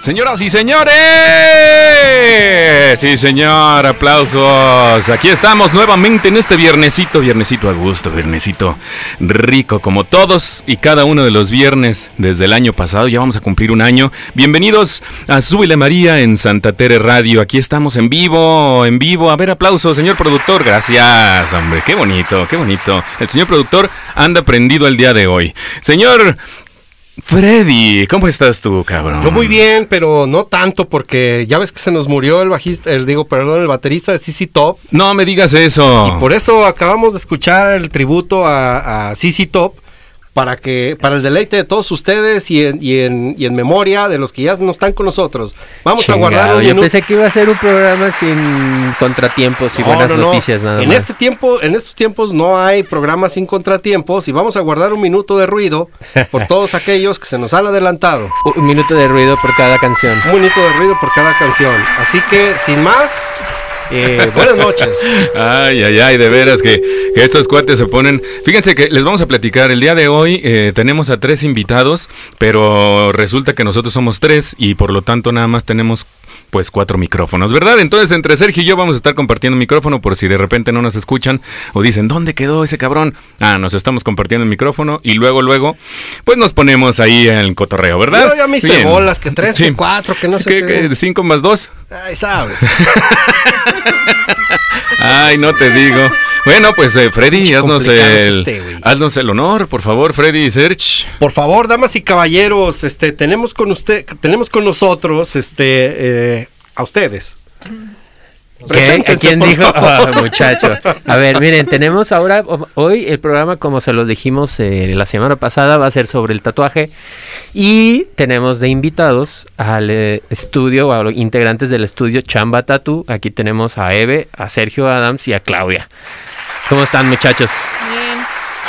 Señoras y señores, sí señor, aplausos. Aquí estamos nuevamente en este viernesito, viernesito a gusto, viernesito rico, como todos y cada uno de los viernes desde el año pasado. Ya vamos a cumplir un año. Bienvenidos a Súbile María en Santa Tere Radio. Aquí estamos en vivo, en vivo. A ver, aplausos, señor productor. Gracias, hombre. Qué bonito, qué bonito. El señor productor anda prendido el día de hoy. Señor Freddy, ¿cómo estás tú, cabrón? Yo muy bien, pero no tanto porque ya ves que se nos murió el bajista, el digo, perdón, el baterista de CC Top. No me digas eso. Y por eso acabamos de escuchar el tributo a, a CC Top para que para el deleite de todos ustedes y en, y en, y en memoria de los que ya no están con nosotros. Vamos a guardar un Yo pensé que iba a ser un programa sin contratiempos y No, buenas no, no. noticias nada En más. este tiempo, en estos tiempos no hay programas sin contratiempos y vamos a guardar un minuto de ruido por todos aquellos que se nos han adelantado. Un minuto de ruido por cada canción. Un minuto de ruido por cada canción. Así que, sin más, eh, buenas noches. Ay, ay, ay, de veras que, que estos cuates se ponen. Fíjense que les vamos a platicar. El día de hoy eh, tenemos a tres invitados, pero resulta que nosotros somos tres y por lo tanto nada más tenemos pues cuatro micrófonos, ¿verdad? Entonces entre Sergio y yo vamos a estar compartiendo micrófono por si de repente no nos escuchan o dicen, ¿dónde quedó ese cabrón? Ah, nos estamos compartiendo el micrófono y luego, luego, pues nos ponemos ahí en el cotorreo, ¿verdad? Yo ya me hice bolas, que tres, que cuatro, que no sé ¿Qué, qué. qué, ¿Cinco más dos? Ay, sabes. Ay, no te digo. Bueno, pues eh, Freddy, haznos el, este, haznos el honor, por favor, Freddy y Serge. Por favor, damas y caballeros, este, tenemos con usted, tenemos con nosotros, este, eh, a ustedes. ¿Qué? ¿A Preséntense, quién dijo? muchacho. A ver, miren, tenemos ahora, hoy el programa, como se los dijimos eh, la semana pasada, va a ser sobre el tatuaje. Y tenemos de invitados al eh, estudio, a los integrantes del estudio Chamba Tattoo. Aquí tenemos a Eve, a Sergio Adams y a Claudia. ¿Cómo están, muchachos?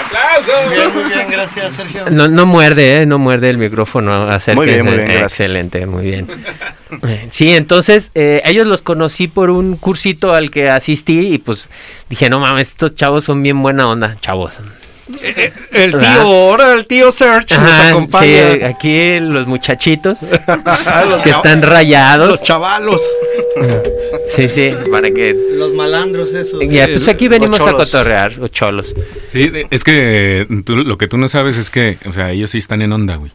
¡Aplausos! Bien, muy bien, gracias, Sergio. No, no muerde, ¿eh? No muerde el micrófono. acérquense. Muy bien, muy bien, gracias. Excelente, muy bien. Eh, Sí, entonces, eh, ellos los conocí por un cursito al que asistí y pues dije, no mames, estos chavos son bien buena onda, chavos. El ¿Verdad? tío, ahora el tío Search nos acompaña. sí, aquí los muchachitos los, que están rayados. los chavalos. Sí, sí, para que... Los malandros esos. Ya, pues aquí venimos a cotorrear, los cholos. Sí, es que tú- lo que tú no sabes es que, o sea, ellos sí están en onda, güey.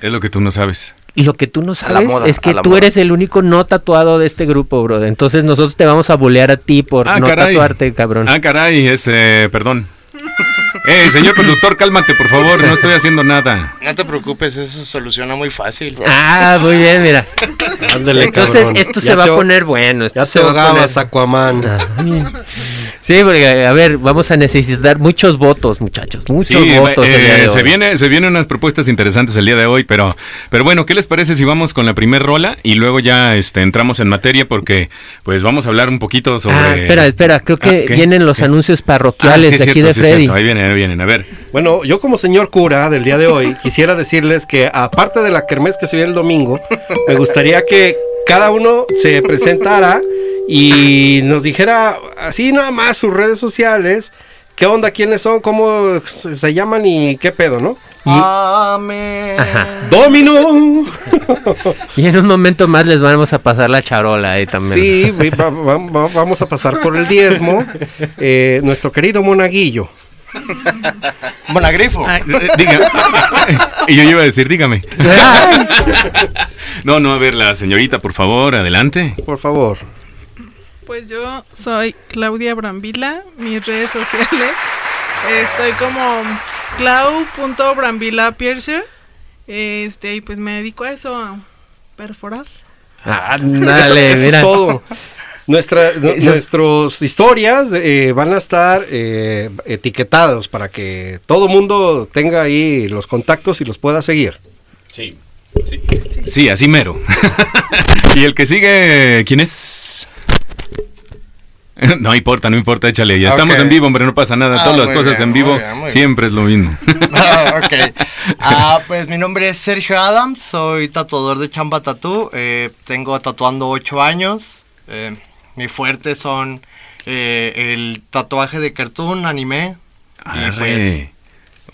Es lo que tú no sabes. Y lo que tú no sabes moda, es que tú moda. eres el único no tatuado de este grupo, bro. Entonces nosotros te vamos a bulear a ti por Ah, no caray. tatuarte, cabrón. Ah, caray, este, perdón. Eh, señor conductor, cálmate, por favor, no estoy haciendo nada. No te preocupes, eso se soluciona muy fácil. Ah, muy bien, mira. Ándale, Entonces cabrón. esto Ya se va te- a poner bueno. Esto Ya se te va a poner- Aquaman. Ah. Sí, porque a ver, vamos a necesitar muchos votos, muchachos. Muchos Sí, votos. eh, se, viene, se vienen unas propuestas interesantes el día de hoy, pero, pero bueno, ¿qué les parece si vamos con la primer rola y luego ya este, entramos en materia? Porque pues vamos a hablar un poquito sobre... Ah, espera, espera, creo que Ah, ¿qué? vienen los ¿Qué? anuncios Ah, parroquiales sí, es de aquí cierto, de sí, Freddy. cierto. Ahí vienen, ahí vienen, a ver. Bueno, yo como señor cura del día de hoy, quisiera decirles que aparte de la kermés que se viene el domingo, me gustaría que cada uno se presentara y nos dijera así nada más sus redes sociales, qué onda, quiénes son, cómo se se llaman y qué pedo, ¿no? Amén. Ajá. Domino. Y en un momento más les vamos a pasar la charola ahí también. Sí, vi- va- va- va- vamos a pasar por el diezmo. Eh, nuestro querido monaguillo. Monagrifo. Eh, diga- y yo iba a decir, dígame. No, no, a ver, la señorita, por favor, adelante. Por favor. Pues yo soy Claudia Brambila, mis redes sociales. Estoy como clau.brambila piercer. Este, y pues me dedico a eso, a perforar. Ah, Eso, dale, eso mira. es todo. Nuestra, nuestras historias eh, van a estar eh, etiquetados para que todo mundo tenga ahí los contactos y los pueda seguir. Sí. Sí, sí así mero. y el que sigue, ¿quién es? No importa, no importa, échale. Ya estamos en vivo, hombre, no pasa nada. Ah, Todas las cosas bien, en vivo muy bien, muy bien. siempre es lo mismo. Ah, ok. Ah, pues mi nombre es Sergio Adams, soy tatuador de Chamba Tattoo. eh, tengo tatuando 8 años. eh, mi fuerte son eh, el tatuaje de cartoon, anime. Y pues, Arre.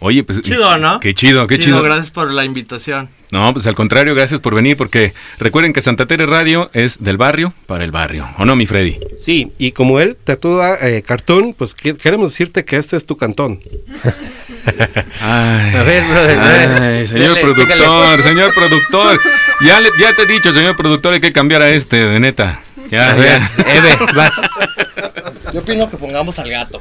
Oye, pues. Chido, ¿no? Qué chido, qué chido. Gracias por la invitación. No, pues al contrario, gracias por venir, porque recuerden que Santa Tere Radio es del barrio para el barrio. ¿O no, mi Freddy? Sí, y como él tatúa eh, cartón, pues que- queremos decirte que este es tu cantón. Ay, A ver, brother, ay, señor Dale, productor, señor productor. Ya, le- ya te he dicho, señor productor, hay que cambiar a este, de neta. Ya, A ver, ya. Eve, vas. Yo opino que pongamos al gato.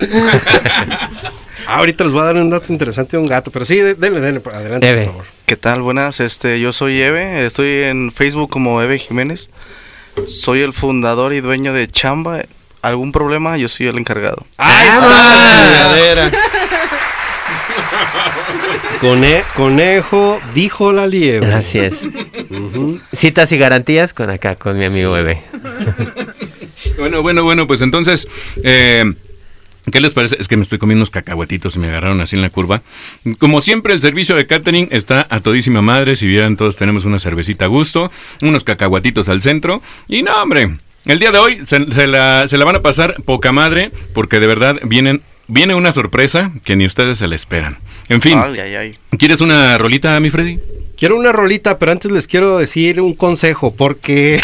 Ah, ahorita les voy a dar un dato interesante de un gato, pero sí, de- denle, denle, por- adelante, Eve. por favor. ¿Qué tal? Buenas, este, yo soy Eve, estoy en Facebook como Eve Jiménez. Soy el fundador y dueño de Chamba. ¿Algún problema? Yo soy el encargado. ¡Ahí está! Cone- conejo dijo la liebre. Así es. Citas y garantías con acá, con mi amigo Eve. Bueno, bueno, bueno, pues entonces, eh, ¿qué les parece? Es que me estoy comiendo unos cacahuetitos y me agarraron así en la curva. Como siempre, el servicio de catering está a todísima madre. Si vieran, todos tenemos una cervecita a gusto, unos cacahuatitos al centro. Y no, hombre, el día de hoy se, se la, se la van a pasar poca madre porque de verdad vienen, viene una sorpresa que ni ustedes se la esperan. En fin, Ay, ay, ay. ¿quieres una rolita, mi Freddy? Quiero una rolita, pero antes les quiero decir un consejo, porque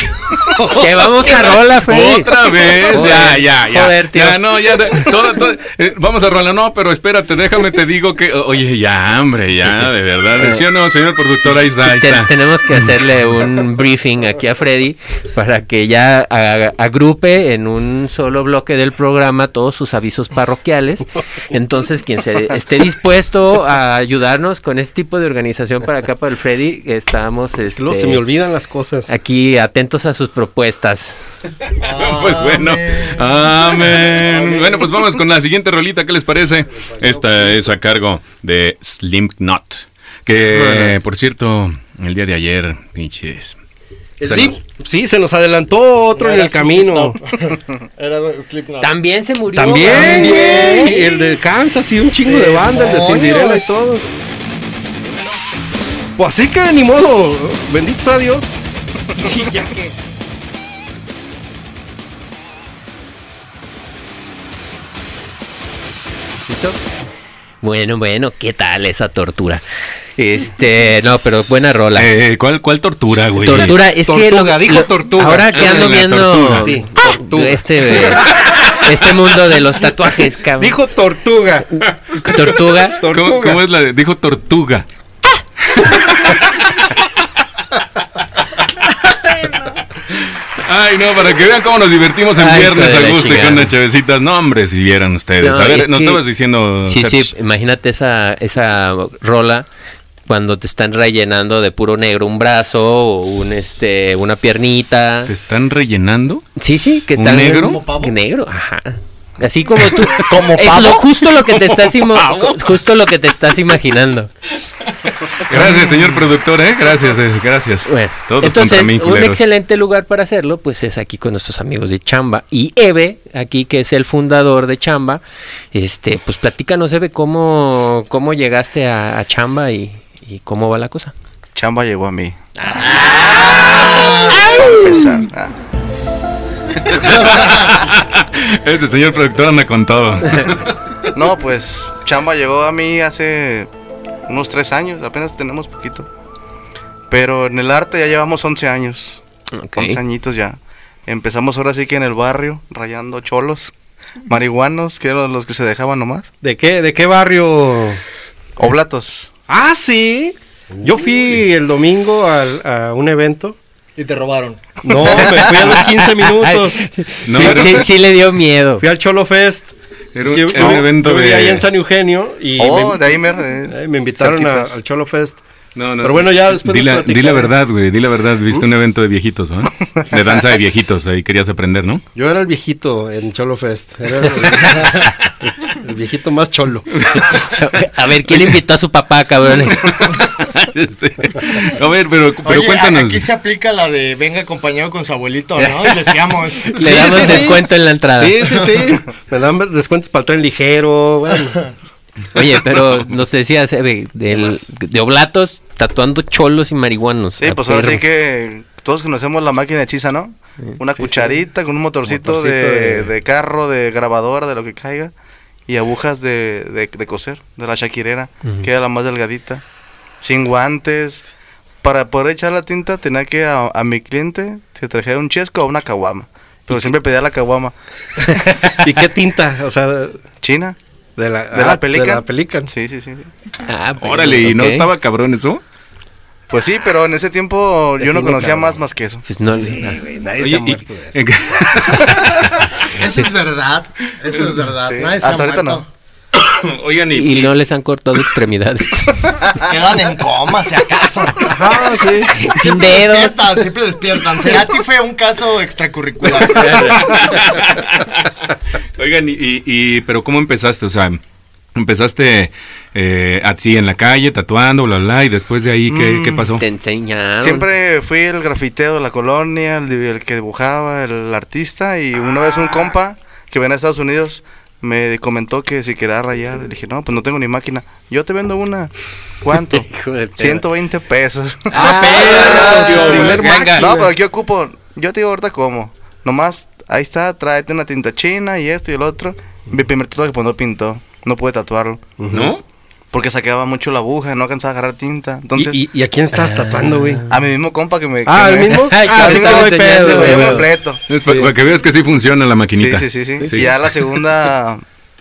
Que vamos a rola, Freddy. Otra vez, Joder, ya, ya, ya. joder, tío. Ya, no, ya, de- todo- todo- eh, vamos a rolar, no, pero espérate, déjame te digo que, oye, ya, hombre, ya, de verdad, ¿sí o no, señor productor? Ahí está, ahí está. tenemos que hacerle un briefing aquí a Freddy para que ya agrupe en un solo bloque del programa todos sus avisos parroquiales. Entonces, quien se esté dispuesto a ayudarnos con este tipo de organización para acá, para el Freddy, estamos luego este, se me olvidan las cosas. aquí atentos a sus propuestas. Pues bueno, amén. Bueno, pues vamos con la siguiente rolita, ¿qué les parece? Esta es a cargo de Slim Knot, que, por cierto, el día de ayer, pinches... Slim, sí, se nos adelantó otro en el camino. Era Slipknot. También se murió. También, También. güey, el de Kansas y un chingo de banda, el de Cinderella y todo. Pues así que ni modo, bendito sea Dios. Y ya que- Bueno, bueno, ¿qué tal esa tortura? Este, no, pero buena rola. Eh, ¿cuál, ¿Cuál tortura, güey? Tortura, es que Tortuga, lo- dijo lo- tortuga. Ahora que ando viendo tortuga. Sí, tortuga. este este mundo de los tatuajes, cabrón. Dijo tortuga. tortuga. ¿Cómo, Tortuga. cómo es la de- Dijo tortuga. Ay, no, para que vean cómo nos divertimos en Ay, viernes a gusto y con las chavecitas. No, hombre, si vieran ustedes. No, a ver, es nos que- estabas diciendo. Sí, Serge. sí, imagínate esa esa rola cuando te están rellenando de puro negro un brazo o un este una piernita. ¿Te están rellenando? Sí, sí, que ¿Un está negro? ¿Como pavo? Negro, ajá. Así como tú. ¿Como Es pavo? lo, justo lo que te estás justo lo que te estás imaginando. Gracias, señor productor, ¿eh? Gracias, eh, gracias. Bueno, Todos entonces mí, un excelente lugar para hacerlo, pues es aquí con nuestros amigos de Chamba y Eve, aquí que es el fundador de Chamba. Este, pues platícanos, Eve, cómo, cómo llegaste a, a Chamba y, y cómo va la cosa. Chamba llegó a mí. Para empezar. ah. Ese señor productor anda con todo. No, pues Chamba llegó a mí hace unos tres años, apenas tenemos poquito. Pero en el arte ya llevamos 11 años, Ok. 11 añitos ya. Empezamos ahora sí que en el barrio, rayando cholos, marihuanos, que eran los que se dejaban nomás. ¿De qué, de qué barrio? Oblatos. Ah, sí. Yo fui el domingo al- a un evento. Y te robaron. No, me fui a los 15 minutos. No, sí, era- sí, sí le dio miedo. Fui al Cholo Fest. Era Es un, que era yo- un evento de. allá en San Eugenio y Oh, me, de ahí me, eh, me invitaron a- al Cholo Fest. No, no. Pero bueno, ya después Di la, di la verdad, güey. Di la verdad. Viste un evento de viejitos, ¿no? De danza de viejitos. Ahí querías aprender, ¿no? Yo era el viejito en Cholo Fest. Era el, viejito más cholo. A ver, ¿quién invitó a su papá, cabrón? Sí. A ver, pero, pero Oye, cuéntanos. Aquí se aplica la de venga acompañado con su abuelito, ¿no? Y le fiamos. Le Sí, damos sí, sí. descuento en la entrada. Sí, sí, sí. Me dan descuentos para el tren ligero. Bueno, Oye, pero nos decías, del, de oblatos tatuando cholos y marihuanos. Sí, pues ahora sí que todos conocemos la máquina hechiza, ¿no? Una Sí, cucharita con un motorcito, Motorcito de, de- de carro, de grabadora, de lo que caiga. Y agujas de, de, de coser, de la shaquirera, Ujú. que era la más delgadita, sin guantes. Para poder echar la tinta tenía que a, a mi cliente se trajera un chesco o una caguama. Pero siempre pedía la caguama. ¿Y qué tinta? O sea, de ¿China? la, ¿De la Pelican? De la Pelican. Sí, sí, sí. sí. Ah, pues, Órale, ¿y no estaba cabrón eso? Pues sí, pero en ese tiempo yo no conocía cabrón. más más que eso. Pues no, Sí, no. güey, nadie Oye, se ha muerto de eso. Eso es verdad. Eso es verdad. Sí. Nadie se ha Hasta ahorita muerto. Oigan, y, Y no les han cortado extremidades. Quedan en coma, si acaso. Ajá, sí. Sin Siempre dedos. despiertan, siempre despiertan. Cerati fue un caso extracurricular. Oigan, y, y- y- pero ¿cómo empezaste? O sea, empezaste eh, así en la calle, tatuando, bla, bla, y después de ahí, ¿qué, Mm, qué pasó? Te enseñaron. Siempre fui el grafiteo de la colonia, el, que dibujaba, el artista, y una vez un compa que venía a Estados Unidos me comentó que si quería rayar, le dije, no, pues no tengo ni máquina, yo te vendo una, ¿cuánto? Hijo de perra. 120 pesos. Ah, ganga. máquina. no, pero aquí ocupo, yo te digo ahorita cómo, nomás, ahí está, tráete una tinta china y esto y el otro. Mi primer tatuaje pues no pintó, no pude tatuarlo, ¿No? porque saqueaba mucho la aguja, no alcanzaba a agarrar tinta, entonces... ¿Y, y, y a quién estás tatuando, güey? A mi mismo compa que me... Ah, ¿el me- mismo? Ay, ah, ahorita sí, no pedo, güey, Yo me fleto. Para que veas que sí funciona la maquinita. Sí, sí, sí, sí. Sí. Y ya la segunda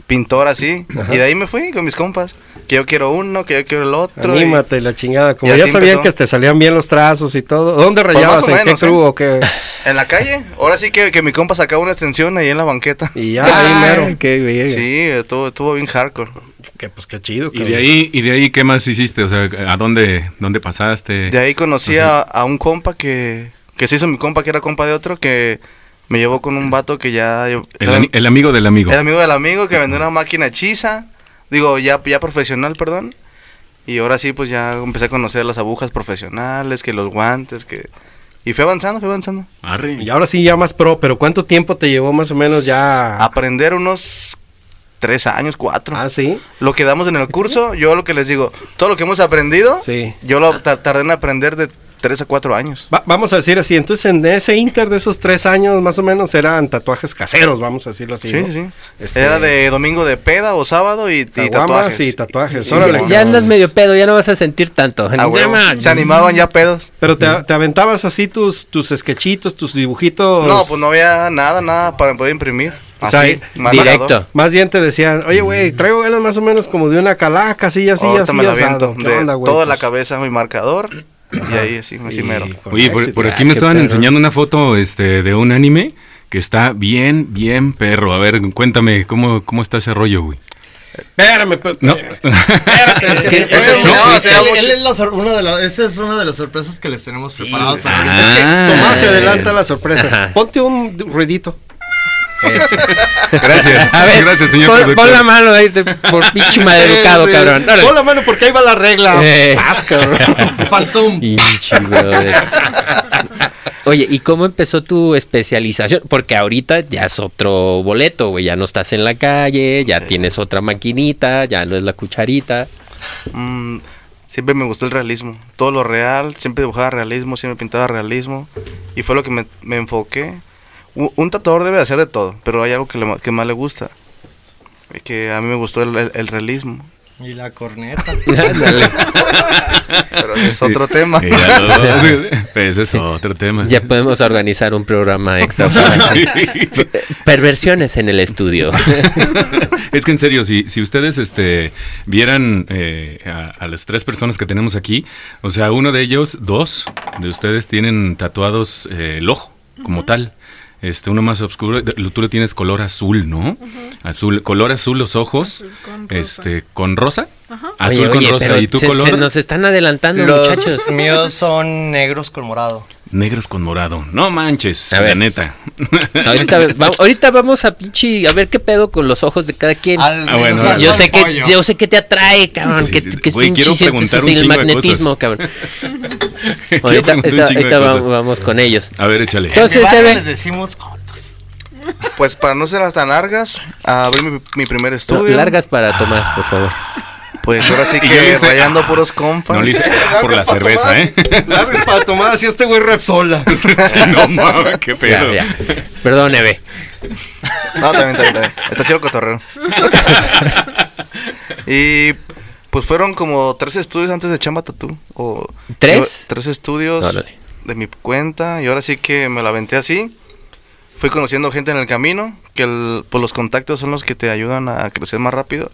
pintora así. Y de ahí me fui con mis compas. Que yo quiero uno, que yo quiero el otro. y- Anímate, la chingada. Como y ya sabían empezó. que te salían bien los trazos y todo. ¿Dónde Pues rayabas? ¿En qué menos, crew ¿eh? o qué? En la calle. Ahora sí que, que mi compa sacaba una extensión ahí en la banqueta. Y ya, ahí Ay, mero. qué bien. Sí, estuvo, estuvo bien hardcore. Que pues qué chido. Y de ahí, y de ahí, ¿qué más hiciste? O sea, ¿a dónde, dónde pasaste? De ahí conocí a, a un compa que, que se hizo mi compa, que era compa de otro, que me llevó con un vato que ya... yo- El, ani- el amigo del amigo. El amigo del amigo que vendió una máquina hechiza. Digo, ya, ya profesional, perdón. Y ahora sí, pues ya empecé a conocer las agujas profesionales, que los guantes, que... Y fue avanzando, fue avanzando. Arre. Y ahora sí ya más pro, pero ¿cuánto tiempo te llevó más o menos ya? Aprender unos tres años, cuatro. Ah, sí. Lo que damos en el curso, yo lo que les digo, todo lo que hemos aprendido, Sí. yo lo ta- tardé en aprender de tres a cuatro años. Va- vamos a decir así, entonces en ese inter de esos tres años más o menos eran tatuajes caseros, vamos a decirlo así. Sí, ¿no? sí, sí. Este, Era de domingo de peda o sábado y, y tatuajes. y tatuajes. Sí, órale, ya- Ya andas medio pedo, ya no vas a sentir tanto. Ah. Llama. Se animaban ya pedos. Pero te, te aventabas así tus, tus sketchitos, tus dibujitos. No, pues no había nada, nada para poder imprimir. O sea, Así, y- marcador. Directo. Más bien te decían, oye, güey, traigo ganas más o menos como de una calaca, así, así, Ahorita así, me la asado. aviento. ¿Qué De onda, güey? toda la Pues, cabeza mi marcador. Y ahí así, así y mero. Oye, por, Ah, aquí me estaban perro. enseñando una foto este, de un anime que está bien, bien perro. A ver, cuéntame, ¿cómo, cómo está ese rollo, güey? Espérame, pues, No. espérate. es que- que- ese Ese es- es- no, él- o sea, él- mucho- él es la sor- una de las- esa es una de las sorpresas que les tenemos preparadas para Es que Ah. Tomás se adelanta las sorpresas. Ponte un ruidito. Gracias. A ver, Gracias, señor pon, la mano ahí te- por pinche maleducado, Sí, cabrón. Órale. Pon la mano porque ahí va la regla. Eh. Paz, cabrón. Faltó un Pinche. Oye, ¿y cómo empezó tu especialización? Porque ahorita ya es otro boleto, güey. Ya no estás en la calle, ya tienes otra maquinita, ya no es la cucharita. Mm, siempre me gustó el realismo. Todo lo real, siempre dibujaba realismo, siempre pintaba realismo. Y fue lo que me, me enfoqué. Un, un tatuador debe de hacer de todo, pero hay algo que, le- que más le gusta. Y Que a mí me gustó el, el- el realismo. y la corneta. Pero ese es otro tema. Ya lo- ese es otro tema. Ya podemos organizar un programa extra para Sí. perversiones en el estudio. Es que en serio, si, si ustedes este, vieran eh, a, a las tres personas que tenemos aquí, o sea, uno de ellos, dos de ustedes tienen tatuados eh, el ojo como tal. Este, uno más oscuro, tú le tienes color azul, ¿no? Azul, color azul los ojos, Azul con rosa. este, con rosa, Ajá. azul Oye, con oye, rosa y tu se, color se nos están adelantando, Los muchachos. míos son negros con morado. negros con morado. No manches, A la ver. neta. Ahorita, va- ahorita vamos a pinche a ver qué pedo con los ojos de cada quien. Al Ah, bueno, yo sé que yo sé que te atrae, cabrón, Sí, que, sí, que es Güey, quiero pinche sientes preguntar un el de magnetismo, cosas. cabrón. Ahorita, de ahorita vamos, con ellos. A ver, échale. Entonces, En Eve- les decimos Pues para no ser tan largas, abrí mi, mi primer No, estudio. largas para Tomás, por favor. Pues ahora sí que hice- rayando puros compas. No le hice por la cerveza, ¿eh? Largas para tomar así este güey Repsola. Sí, no mames, qué pedo. ya. Perdón, Eve. No, también, también, también. Está chido cotorreo. y pues fueron como tres estudios antes de Chamba Tattoo. O, ¿Tres? yo- tres estudios Órale. de mi cuenta. Y ahora sí que me la aventé así. Fui conociendo gente en el camino. Que el- pues los contactos son los que te ayudan a crecer más rápido.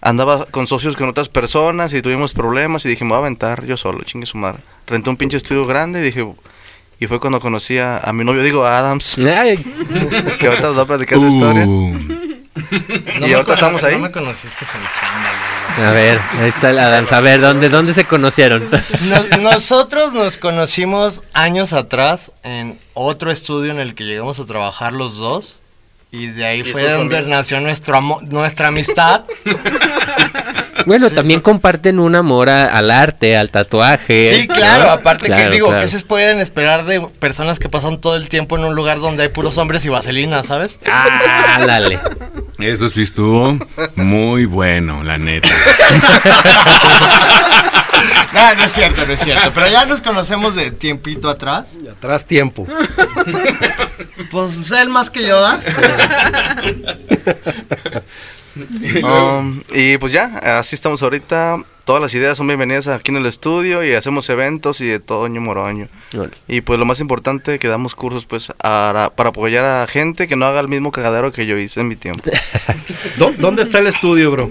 Andaba con socios con otras personas y tuvimos problemas y dije, me voy a aventar yo solo, chingue su madre. Renté un pinche estudio grande y dije, y fue cuando conocí a, a mi novio, digo, a Adams, Ay, que ahorita nos va a platicar su historia. Uh, No Y me ahorita estamos ahí. No me conociste en chamba. A ver, ahí está el Adams. A ver, ¿dónde, dónde se conocieron? Nos- nosotros nos conocimos años atrás en otro estudio en el que llegamos a trabajar los dos. Y de ahí Y fue donde amigos. nació nuestro amo- nuestra amistad. Bueno, Sí. también comparten un amor a- al arte, al tatuaje. Sí, claro, ¿no? aparte Claro, que digo, claro. que se pueden esperar de personas que pasan todo el tiempo en un lugar donde hay puros hombres y vaselina, ¿sabes? Ah, dale. eso sí estuvo muy bueno, la neta. No, no es cierto, no es cierto. Pero ya nos conocemos de tiempito atrás. Y atrás tiempo. Pues él más que yo, ¿da? Um, y pues ya, así estamos ahorita. Todas las ideas son bienvenidas aquí en el estudio y hacemos eventos y de toño moroño. Y pues lo más importante que damos cursos pues para, para apoyar a gente que no haga el mismo cagadero que yo hice en mi tiempo. ¿Dó- ¿Dónde está el estudio, bro?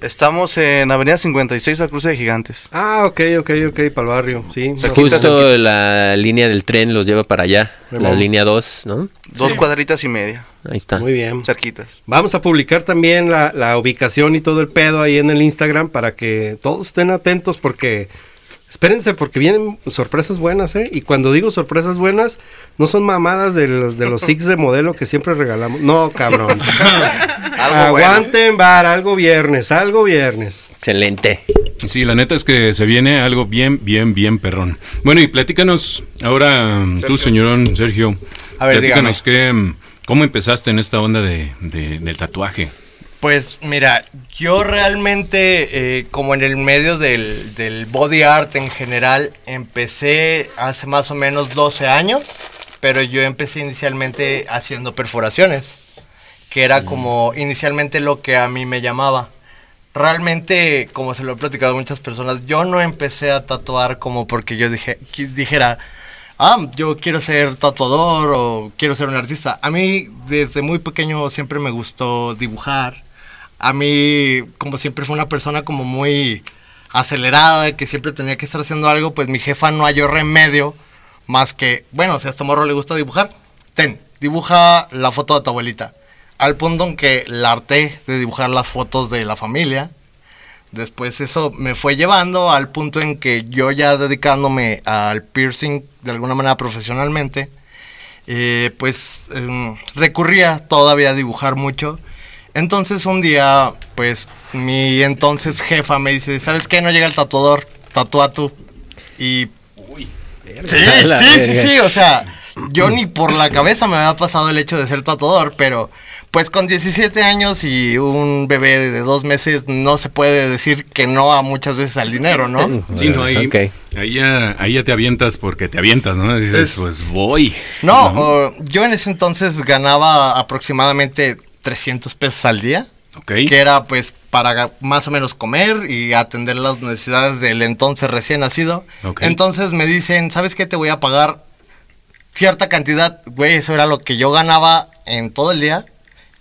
Estamos en Avenida 56 a Cruce de Gigantes. Ah, ok, ok, ok, para el barrio, sí. Cerquita, Justo la línea del tren los lleva para allá. La línea 2, ¿no? Dos cuadritas y media, Ahí está. Muy bien. cerquitas. Vamos a publicar también la, la ubicación y todo el pedo ahí en el Instagram para que todos estén atentos porque espérense porque vienen sorpresas buenas, ¿eh? Y cuando digo sorpresas buenas, no son mamadas de los de los six de modelo que siempre regalamos. No, cabrón. Algo bueno. Aguanten, bar, algo viernes, algo viernes. Excelente. Sí, la neta es que se viene algo bien, bien, bien perrón. Bueno, y platícanos ahora, tú, Sergio. señorón Sergio. A ver, platícanos que, mm, cómo empezaste en esta onda de, de- del tatuaje. Pues mira, yo realmente, eh, como en el medio del, del body art en general, empecé hace más o menos 12 años, pero yo empecé inicialmente haciendo perforaciones, que era como inicialmente lo que a mí me llamaba. Realmente, como se lo he platicado a muchas personas, yo no empecé a tatuar como porque yo dije, dijera, ah, yo quiero ser tatuador o quiero ser un artista. A mí desde muy pequeño siempre me gustó dibujar. A mí, como siempre fue una persona como muy acelerada, que siempre tenía que estar haciendo algo, pues mi jefa no halló remedio más que, bueno, si a este morro le gusta dibujar, ten, dibuja la foto de tu abuelita. Al punto en que la harté de dibujar las fotos de la familia. Después eso me fue llevando al punto en que yo ya dedicándome al piercing de alguna manera profesionalmente, eh, pues em, recurría todavía a dibujar mucho. Entonces un día, pues mi entonces jefa me dice, ¿sabes qué? No llega el tatuador, tatúa tú. Y... Sí, la sí, sí, verga. sí, o sea, yo ni por la cabeza me había pasado el hecho de ser tatuador, pero pues con 17 años y un bebé de dos meses no se puede decir que no a muchas veces al dinero, ¿no? Sí, no, ahí, ahí, ya, ahí ya te avientas porque te avientas, ¿no? Dices, Es- pues voy. No, yo en ese entonces ganaba aproximadamente 300 pesos al día, Ok. que era pues para más o menos comer y atender las necesidades del entonces recién nacido. Ok. Entonces me dicen, ¿sabes qué? Te voy a pagar cierta cantidad, güey, eso era lo que yo ganaba en todo el día,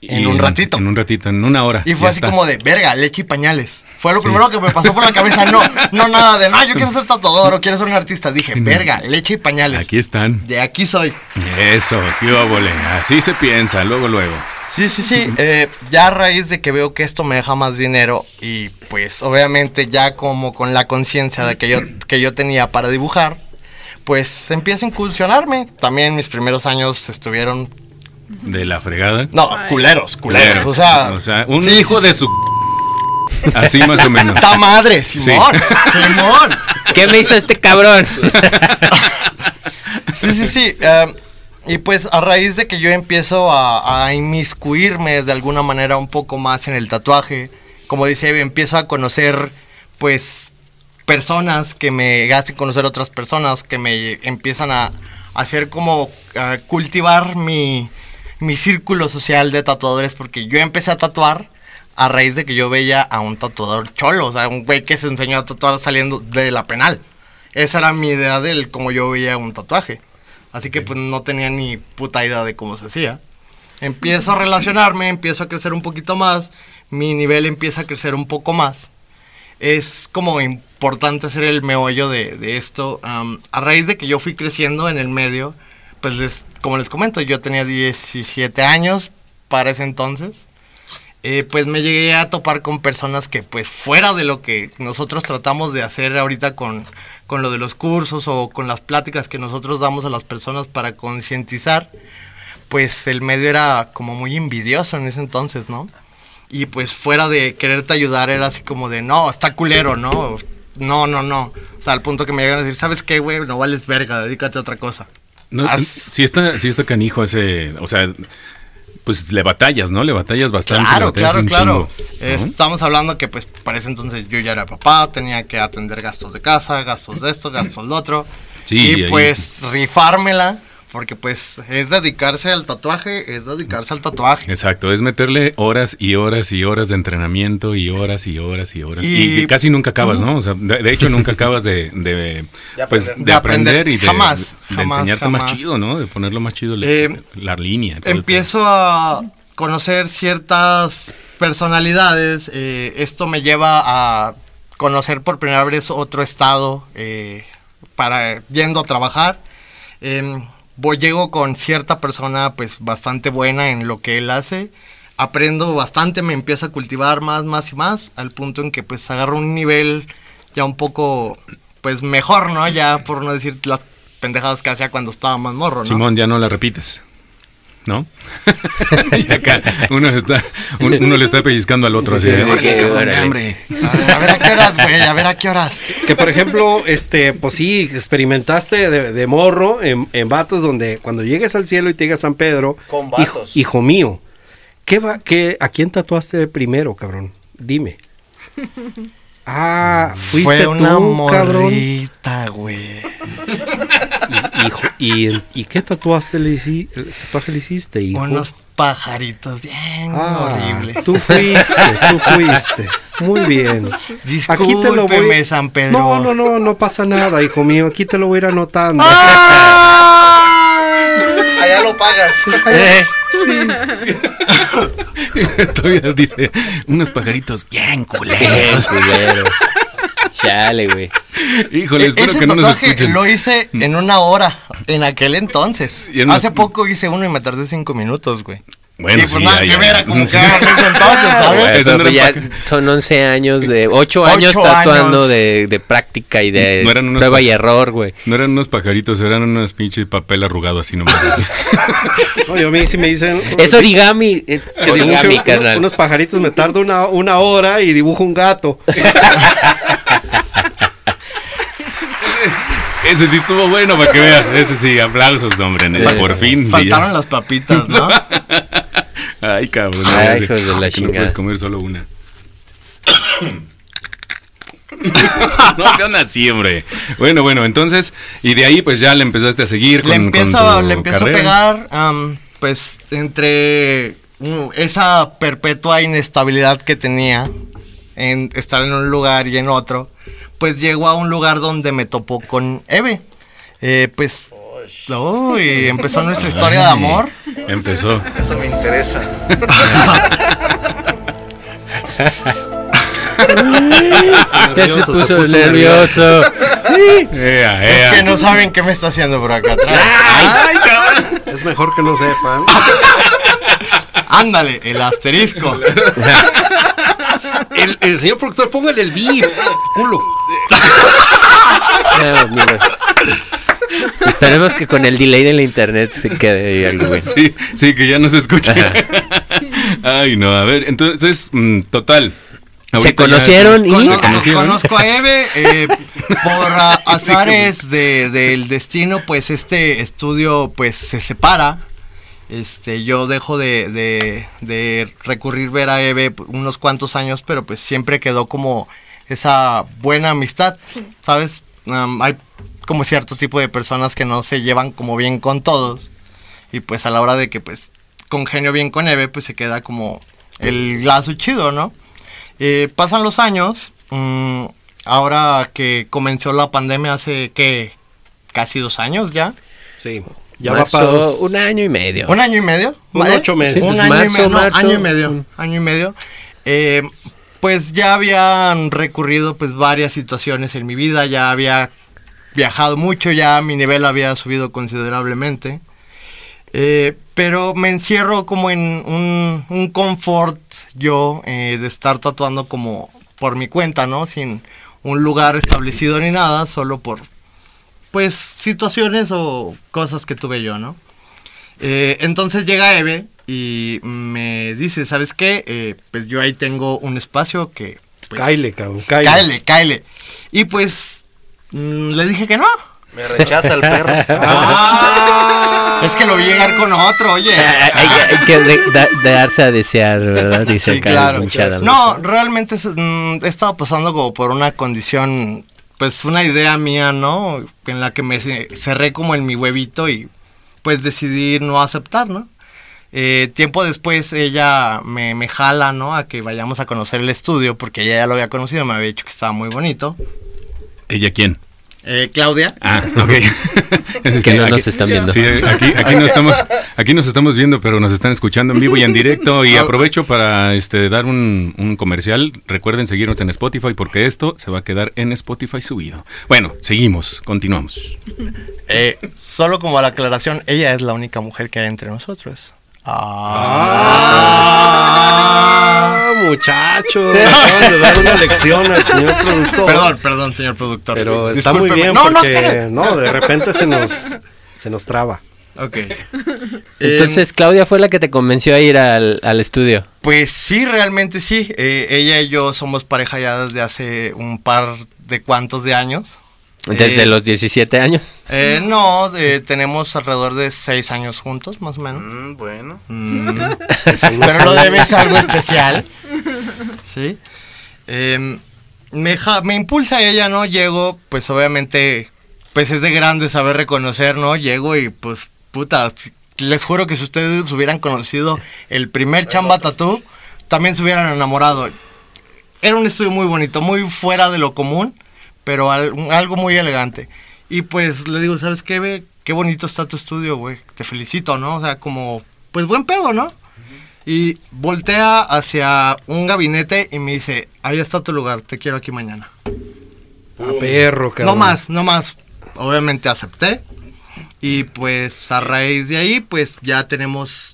en Y un ratito. En un ratito, en una hora. Y fue así está. como de, verga, leche y pañales. Fue lo Sí. primero que me pasó por la cabeza. No, no nada de, no, yo quiero ser tatuador o quiero ser un artista. Dije, Sí, no. verga, leche y pañales. Aquí están. De aquí soy. Eso, qué óvole. Así se piensa, luego, luego. Sí, sí, sí. eh, ya a raíz de que veo que esto me deja más dinero y pues obviamente ya como con la conciencia de que yo, que yo tenía para dibujar, pues empiezo a incursionarme. También mis primeros años estuvieron... De la fregada. No, culeros, culeros. O sea, O sea, un sí, hijo sí, de su. Así más o menos. ¡Ta madre! ¡Simón! ¡Simón! ¿Qué me hizo este cabrón? Sí, sí, sí. eh, y pues a raíz de que yo empiezo a, inmiscuirme de alguna manera un poco más en el tatuaje, como dice empiezo a conocer pues personas que me hacen conocer otras personas, que me empiezan a hacer como cultivar mi, mi círculo social de tatuadores porque yo empecé a tatuar a raíz de que yo veía a un tatuador cholo, o sea, un güey que se enseñó a tatuar saliendo de la penal. Esa era mi idea de cómo yo veía un tatuaje. Así que pues no tenía ni puta idea de cómo se hacía. Empiezo a relacionarme, empiezo a crecer un poquito más, mi nivel empieza a crecer un poco más. Es como importante hacer el meollo de, de esto. A raíz de que yo fui creciendo en el medio, pues les, como les comento, yo tenía 17 años para ese entonces. Eh, pues me llegué a topar con personas que pues fuera de lo que nosotros tratamos de hacer ahorita con, con lo de los cursos o con las pláticas que nosotros damos a las personas para concientizar, pues el medio era como muy envidioso en ese entonces, ¿no? Y pues fuera de quererte ayudar era así como de, no, está culero, ¿no? No, no, no. O sea, al punto que me llegan a decir, ¿sabes qué, güey? No vales verga, dedícate a otra cosa. No, Haz- sí está, sí está canijo ese, o sea, pues le batallas, ¿no? Le batallas bastante. Claro, batallas claro, claro. Eh. Estamos hablando que pues para ese entonces yo ya era papá, tenía que atender gastos de casa, gastos de esto, gastos de otro. Sí, y ahí- pues rifármela, porque pues es dedicarse al tatuaje, es dedicarse al tatuaje. Exacto, es meterle horas y horas y horas de entrenamiento y horas y horas y horas. Y, Y- casi nunca acabas, ¿no? O sea, de, de hecho nunca acabas de, de, pues, aprender. de De aprender aprender. y de, Jamás, de jamás, enseñarte más jamás. chido, ¿no? De ponerlo más chido Eh, la línea. Empiezo a conocer ciertas personalidades. eh, esto me lleva a conocer por primera vez otro estado eh, para yendo a trabajar. Em, voy, llego con cierta persona pues bastante buena en lo que él hace. Aprendo bastante, me empiezo a cultivar más, más y más, al punto en que pues agarro un nivel ya un poco pues mejor, ¿no? Ya por no decir las pendejadas que hacía cuando estaba más morro, ¿no? Simón, ya no la repites. ¿No? y acá uno, está, un- uno le está pellizcando al otro así. Sí, "Órale, que cabrón, órale". hambre". A ver a qué horas, güey, a ver a qué horas. Que por ejemplo, este, pues sí, experimentaste de, de morro en, en vatos donde cuando llegues al cielo y te diga San Pedro, Con hijo, hijo mío, ¿qué va, qué, ¿a quién tatuaste primero, cabrón? Dime. Ah, fuiste Fue una tú, cabrón. morrita, güey. Hijo, ¿y, ¿Y qué tatuaste le hici- el tatuaje le hiciste, hijo? Unos pajaritos bien Ah, horribles. Tú fuiste, tú fuiste. Muy bien. Discúlpeme, San Pedro. No, no, no, no pasa nada, hijo mío. Aquí te lo voy a ir anotando. Allá lo pagas. Eh, Todavía dice, unos pajaritos bien culeros. culero. Chale, güey. Híjole, E- espero ese que no nos escuchen. lo hice en una hora, en aquel entonces. En Hace poco hice uno y me tardé cinco minutos, güey. Bueno, Y pues sí, nada ya, que ya. ver a como Sí. que era en ese entonces, ¿sabes? Eso Pero no pues ya son 11 años de 8 Ocho años tatuando años. de, de práctica y de No eran unos prueba y error, güey. No eran unos pajaritos, eran unos pinches papel arrugado así nomás. No, yo a mí sí me dicen. Es origami, es que origami, carnal. unos pajaritos, me tardo una, una hora y dibujo un gato. Ese sí estuvo bueno para que veas. Ese sí, aplausos, hombre. Por fin. Faltaron las papitas, ¿no? Ay, cabrón. Ay, hijos de la Que no chingada. puedes comer solo una. no sean así, hombre. Bueno, bueno, entonces, y de ahí pues ya le empezaste a seguir con, le con empiezo, tu le empiezo carrera. a pegar, pues, entre uh, esa perpetua inestabilidad que tenía en estar en un lugar y en otro, pues llegó a un lugar donde me topó con Eve. Eh, pues, uy, empezó nuestra historia de amor. Empezó. Eso me interesa. Ya se nervioso, se puso nervioso. Ea, Es que no saben qué me está haciendo por acá atrás. Ay, cabrón. Es mejor que no sepan. Ándale, el asterisco. El, el señor productor, póngale el beep. Culo. No, mira. Esperemos que con el delay de la internet se quede ahí algo, güey. Sí, sí, que ya no se escucha. Ay, no, a ver, entonces, mm, total. Se ya- conocieron y- conocieron. Conozco a Eve eh, por a- azares de- del destino, pues este estudio pues se separa. Este, yo dejo de, de- de recurrir ver a Eve unos cuantos años, pero pues siempre quedó como esa buena amistad, ¿sabes? Hay como cierto tipo de personas que no se llevan como bien con todos. Y pues a la hora de que pues congenio bien con Eve, pues se queda como el lazo chido, ¿no? Eh, pasan los años, mm, ahora que comenzó la pandemia hace, ¿qué? Casi dos años ya. Sí. Ya Marzo, va para dos. un año y medio. ¿Un año y medio? Ocho meses. Un Pues año, y marzo, medio, no, marzo. año y medio. Mm. Año y medio. Eh, pues ya habían recurrido pues varias situaciones en mi vida, ya había viajado mucho, ya mi nivel había subido considerablemente. Eh, pero me encierro como en un, un confort yo eh, de estar tatuando como por mi cuenta, ¿no? Sin un lugar establecido ni nada, solo por pues situaciones o cosas que tuve yo, ¿no? Eh, entonces llega Eve y me dice, ¿sabes qué? Eh, pues yo ahí tengo un espacio que... Pues, Cáile, cabrón, cáile. Cáele. Y pues mm, le dije que no. Me rechaza el perro. Ah. Es que lo vi llegar con otro, oye. Hay, que de- da- darse a desear, ¿verdad? Dice Sí, claro. No, realmente es, mm, he estado pasando como por una condición, pues una idea mía, ¿no? En la que me ce- cerré como en mi huevito y pues decidí no aceptar, ¿no? Eh, tiempo después ella me, me jala, ¿no? A que vayamos a conocer el estudio porque ella ya lo había conocido, me había dicho que estaba muy bonito. ¿Ella quién? Eh, Claudia. Ah, ok. Que no nos están viendo. Sí, aquí, aquí, no estamos, aquí nos estamos viendo, pero nos están escuchando en vivo y en directo. Y aprovecho para este, dar un, un comercial. Recuerden seguirnos en Spotify porque esto se va a quedar en Spotify subido. Bueno, seguimos, continuamos. Eh, solo como la aclaración, ella es la única mujer que hay entre nosotros. Ah, muchachos. Acaban de dar una lección al señor productor. Perdón, perdón, señor productor. Pero está muy bien No, no, porque espere. no, de repente se nos se nos traba. Ok. Entonces, Claudia fue la que te convenció a ir al, al estudio. Pues sí, realmente sí. Eh, ella y yo somos pareja ya desde hace un par de cuantos de años. Desde Eh, los 17 años. Eh, no, eh, tenemos alrededor de seis años juntos, más o menos. Mm, bueno. Mm, pero lo debes algo especial. Sí. Em, me, ja- me impulsa ella, ¿no? Llego, pues obviamente, pues es de grande saber reconocer, ¿no? Llego y pues, puta, les juro que si ustedes hubieran conocido el primer chamba tatú, también se hubieran enamorado. Era un estudio muy bonito, muy fuera de lo común, pero al- algo muy elegante. Y pues le digo, ¿sabes qué, ve? Qué bonito está tu estudio, güey. Te felicito, ¿no? O sea, como, pues buen pedo, ¿no? Y voltea hacia un gabinete y me dice, ahí está tu lugar, te quiero aquí mañana. A perro, cabrón. No más, no más. Obviamente acepté. Y pues a raíz de ahí, pues ya tenemos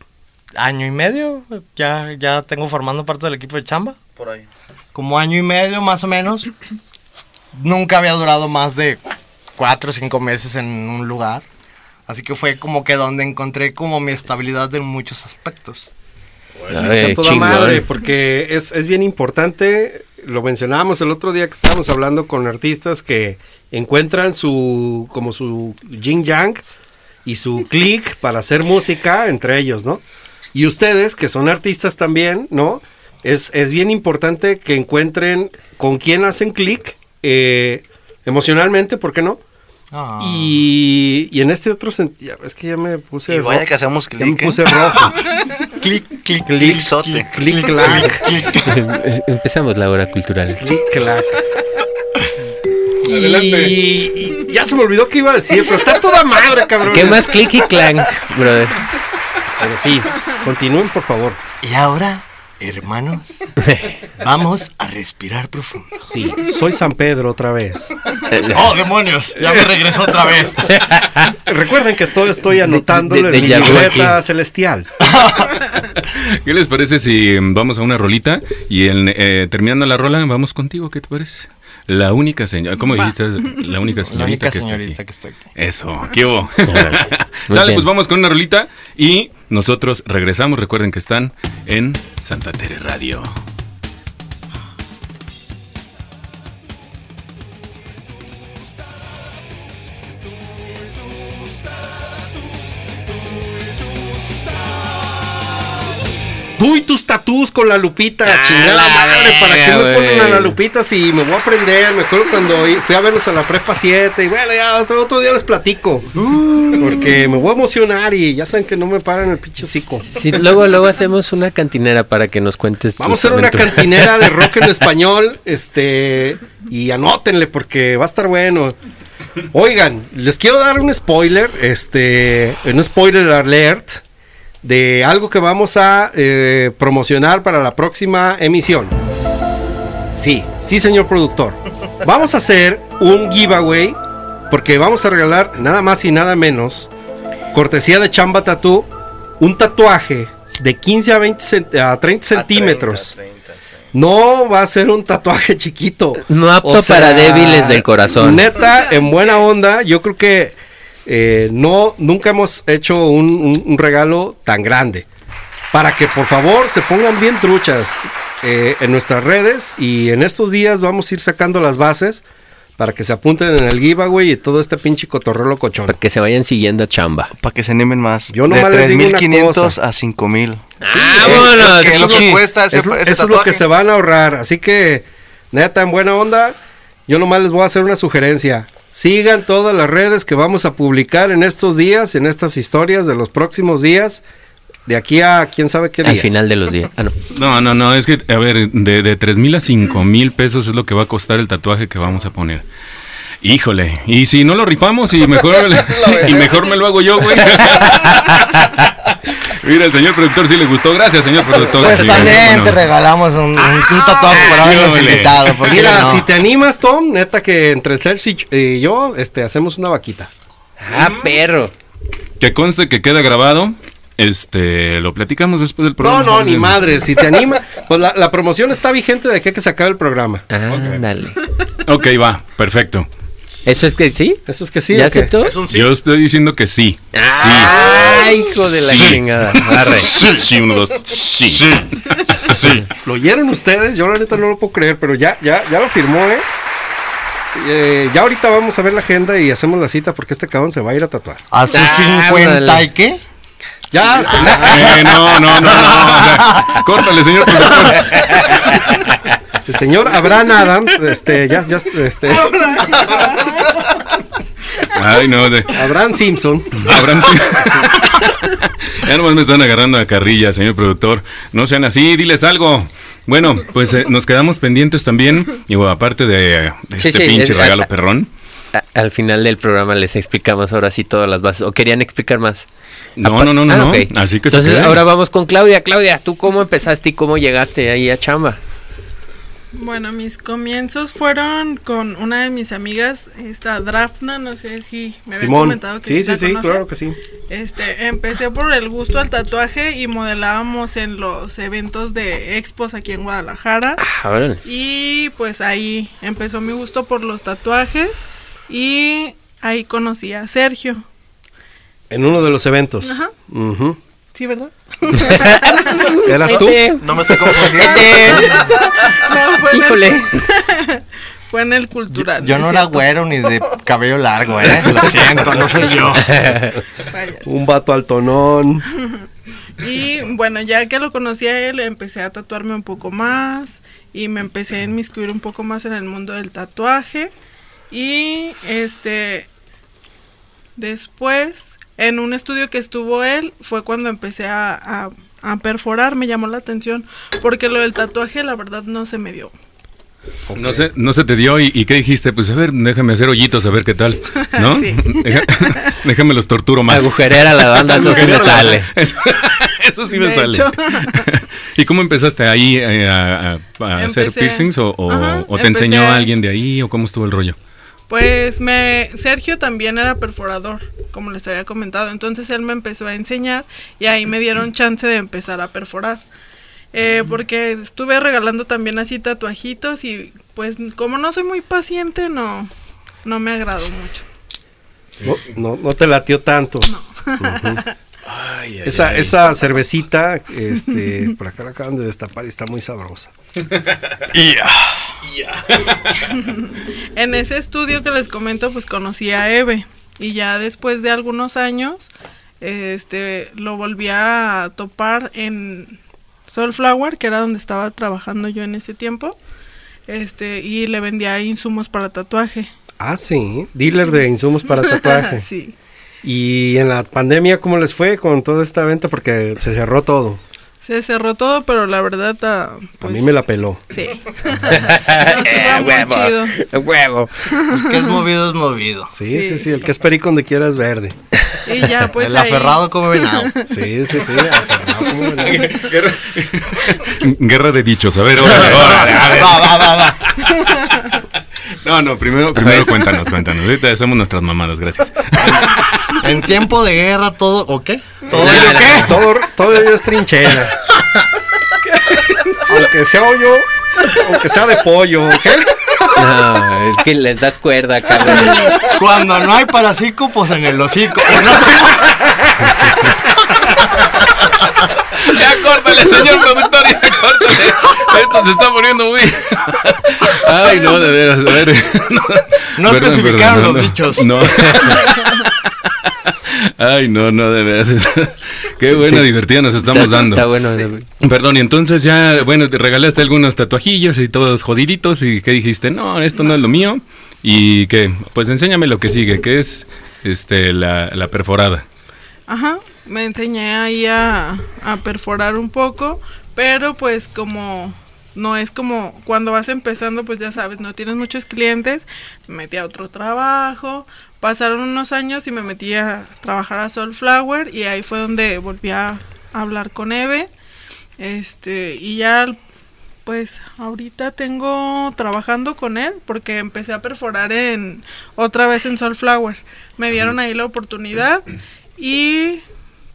año y medio. Ya, ya tengo formando parte del equipo de chamba. Por ahí. Como año y medio más o menos. Nunca había durado más de cuatro o cinco meses en un lugar. Así que fue como que donde encontré como mi estabilidad en muchos aspectos. Está Ay, toda madre, porque es, es bien importante, lo mencionábamos el otro día que estábamos hablando con artistas que encuentran su, como su yin yang y su click para hacer música entre ellos, ¿no? Y ustedes, que son artistas también, ¿no? Es, es bien importante que encuentren con quién hacen click eh, emocionalmente, ¿por qué no? Ah. Y, y en este otro sentido, es que ya me puse Y vaya rojo. que hacemos Ya me clic. ¿eh? puse rojo. clic, clic, Clickzote. click, clack. Empezamos la hora cultural. Click, clack. Adelante. Y, y ya se me olvidó que iba a decir, pero está toda madre, cabrón. ¿Qué más click y clank, brother? Pero sí, continúen, por favor. Y ahora, hermanos, vamos a respirar profundo. Sí, soy San Pedro otra vez. ¡Oh, demonios! Ya me regresó otra vez. Recuerden que todo estoy anotándolo de- de en mi libreta celestial. ¿Qué les parece si mm, vamos a una rolita y en, eh, terminando la rola vamos contigo? ¿Qué te parece? La única señora, ¿cómo dijiste? La única señorita La única que está señorita aquí. que está aquí. Eso, ¿qué hubo? Sale, pues vamos con una rolita y nosotros regresamos. Recuerden que están en Santa Tere Radio. Tú y tus tatús con la lupita, Ah, chingada la madre, ¿para qué me ponen a la lupita si me voy a aprender? Me acuerdo cuando fui a verlos a la prepa 7 y bueno, ya otro, otro día les platico. Porque me voy a emocionar y ya saben que no me paran el pinche hocico. Sí, luego, luego hacemos una cantinera para que nos cuentes. Vamos a hacer una cantinera de rock en español, este, y anótenle porque va a estar bueno. Oigan, les quiero dar un spoiler, este, un spoiler alert de algo que vamos a eh, promocionar para la próxima emisión. Sí, sí, señor productor. Vamos a hacer un giveaway porque vamos a regalar nada más y nada menos, cortesía de Chamba Tattoo, un tatuaje de 15 a, 20 cent- a 30 centímetros. No va a ser un tatuaje chiquito. No apto O sea, para débiles del corazón. Neta, en buena onda, yo creo que eh, no, nunca hemos hecho un, un- un regalo tan grande. Para que por favor se pongan bien truchas eh, en nuestras redes y en estos días vamos a ir sacando las bases para que se apunten en el giveaway y todo este pinche cotorreo cochón. Para que se vayan siguiendo a chamba. Para que se animen más. Yo de digo una 3.500 cosa. a 5.000. ¡Vámonos! que es lo que Sí, cuesta ese- es ese eso es lo que se van a ahorrar. Así que, neta, en buena onda, yo nomás les voy a hacer una sugerencia. Sigan todas las redes que vamos a publicar en estos días, en estas historias de los próximos días, de aquí a quién sabe qué Al día. final de los días. Ah, no. No, no, no, es que, a ver, de, de 3 mil a 5 mil pesos es lo que va a costar el tatuaje que vamos a poner. Híjole, y si no lo rifamos y mejor, y mejor me lo hago yo, güey. Mira, el señor productor sí le gustó. Gracias, señor productor. Pues Sí, también bueno. te regalamos un, un- un tatuaje por habernos invitado. ¿por qué Mira, no? si te animas, Tom, neta que entre Sergio y yo este, hacemos una vaquita. Ah, perro. Que conste que queda grabado. Este, lo platicamos después del No, programa. no, ni madre. Si te anima, pues la, la promoción está vigente de aquí a que se acabe el programa. Ándale. Ok, va, perfecto. ¿Eso es que sí? Eso es que sí. ¿Ya aceptó? Es un sí. Yo estoy diciendo que sí. ¡Ay, hijo de la Sí. chingada! Arre. Sí, sí, uno, dos, sí. Sí. ¿Lo oyeron ustedes? Yo la neta no lo puedo creer, pero ya, ya, ya lo firmó, ¿eh? Eh, ya ahorita vamos a ver la agenda y hacemos la cita porque este cabrón se va a ir a tatuar. A sus Ah, 50 ándale. y qué? Ya, se- Eh, no, no, no, no. o sea, córtale, señor productor. El señor Abraham Adams, este, ya, ya, este, Ay, no, de, Abraham Simpson. Abraham, sí. Ya nomás me están agarrando a carrilla, señor productor. No sean así, diles algo. Bueno, pues eh, nos quedamos pendientes también. Y bueno, aparte de, eh, de Sí, este sí, pinche es- regalo a- perrón. A- Al final del programa les explicamos ahora sí todas las bases. ¿O querían explicar más? No, no, no, no, Ah, no. Así que Entonces ahora vamos con Claudia. Claudia, ¿tú cómo empezaste y cómo llegaste ahí a chamba? Bueno, mis comienzos fueron con una de mis amigas, esta Drafna, no sé si me habían comentado que Sí, sí, sí, sí, claro que sí. Este, empecé por el gusto al tatuaje y modelábamos en los eventos de expos aquí en Guadalajara. Ah, órale. Y pues ahí empezó mi gusto por los tatuajes y ahí conocí a Sergio. En uno de los eventos. Ajá. Ujú. ¿Sí, verdad? ¿Eras tú? Vete, No me estoy confundiendo. vete. No, fue en el- Híjole. fue en el cultural. Yo no era cierto. güero ni de cabello largo, ¿eh? Lo siento, no soy yo. Vaya. Un vato altonón. Y bueno, ya que lo conocí a él, empecé a tatuarme un poco más y me empecé a inmiscuir un poco más en el mundo del tatuaje. Y este, después, en un estudio que estuvo él, fue cuando empecé a, a- a perforar, me llamó la atención, porque lo del tatuaje, la verdad, no se me dio. No sé, no se te dio y, y qué dijiste, pues a ver, déjame hacer hoyitos a ver qué tal, ¿no? Déjame los torturo más. Agujerera la banda, eso sí me sale. Eso, eso sí me De sale. ¿Y cómo empezaste ahí eh, a, a- a hacer piercings o, o- Ajá, o te empecé- enseñó alguien de ahí o cómo estuvo el rollo? Pues me Sergio también era perforador, como les había comentado. Entonces él me empezó a enseñar y ahí me dieron chance de empezar a perforar. Eh, porque estuve regalando también así tatuajitos y pues como no soy muy paciente no no me agradó mucho. No, no, no te latió tanto. Esa, esa cervecita, este, por acá la acaban de destapar y está muy sabrosa. En ese estudio que les comento pues conocí a Eve y ya después de algunos años este lo volví a topar en Soulflower, que era donde estaba trabajando yo en ese tiempo. Este, y le vendía insumos para tatuaje. Ah, sí, dealer de insumos para tatuaje. sí. Y en la pandemia, ¿cómo les fue con toda esta venta? Porque se cerró todo. Se cerró todo, pero la verdad, ah, A pues, mí me la peló. Sí. Va muy chido. Huevo. El que es movido es movido. Sí, sí, Sí. sí, el que es perico donde quiera es verde. Y ya, pues el ahí- aferrado como venado. Sí, sí, sí. aferrado como venado. Guerra de dichos, a ver, órale, órale, a ver. Va, va, va, va. No, no, primero, primero cuéntanos, cuéntanos. Ahorita hacemos nuestras mamadas, gracias. En tiempo de guerra todo, ¿o qué? ¿Todo No, ello no, qué? Todo, todo ello es trinchera. aunque sea hoyo, aunque sea de pollo, ¿ok? No, es que les das cuerda, cabrón. Cuando no hay paraciclo, pues en el hocico. Ya córtale, señor productor, ya córtale. Esto se está poniendo muy. Ay, no, de veras, a ver. No Perdón, especificaron perdón, los no, dichos. No. Ay, no, no, de veras. Qué buena, divertida nos estamos Está- dando. Está bueno. Perdón, y entonces ya, bueno, te regalaste algunos tatuajillos y todos jodiditos y que dijiste, no, esto no es lo mío. Y que, pues enséñame lo que sigue, que es este la, la perforada. Ajá, me enseñé ahí a, a perforar un poco, pero pues como no es como cuando vas empezando, pues ya sabes, no tienes muchos clientes, me metí a otro trabajo, pasaron unos años y me metí a trabajar a Soulflower y ahí fue donde volví a hablar con Eve, este, y ya pues ahorita tengo trabajando con él porque empecé a perforar en otra vez en Soulflower. Me dieron ahí la oportunidad y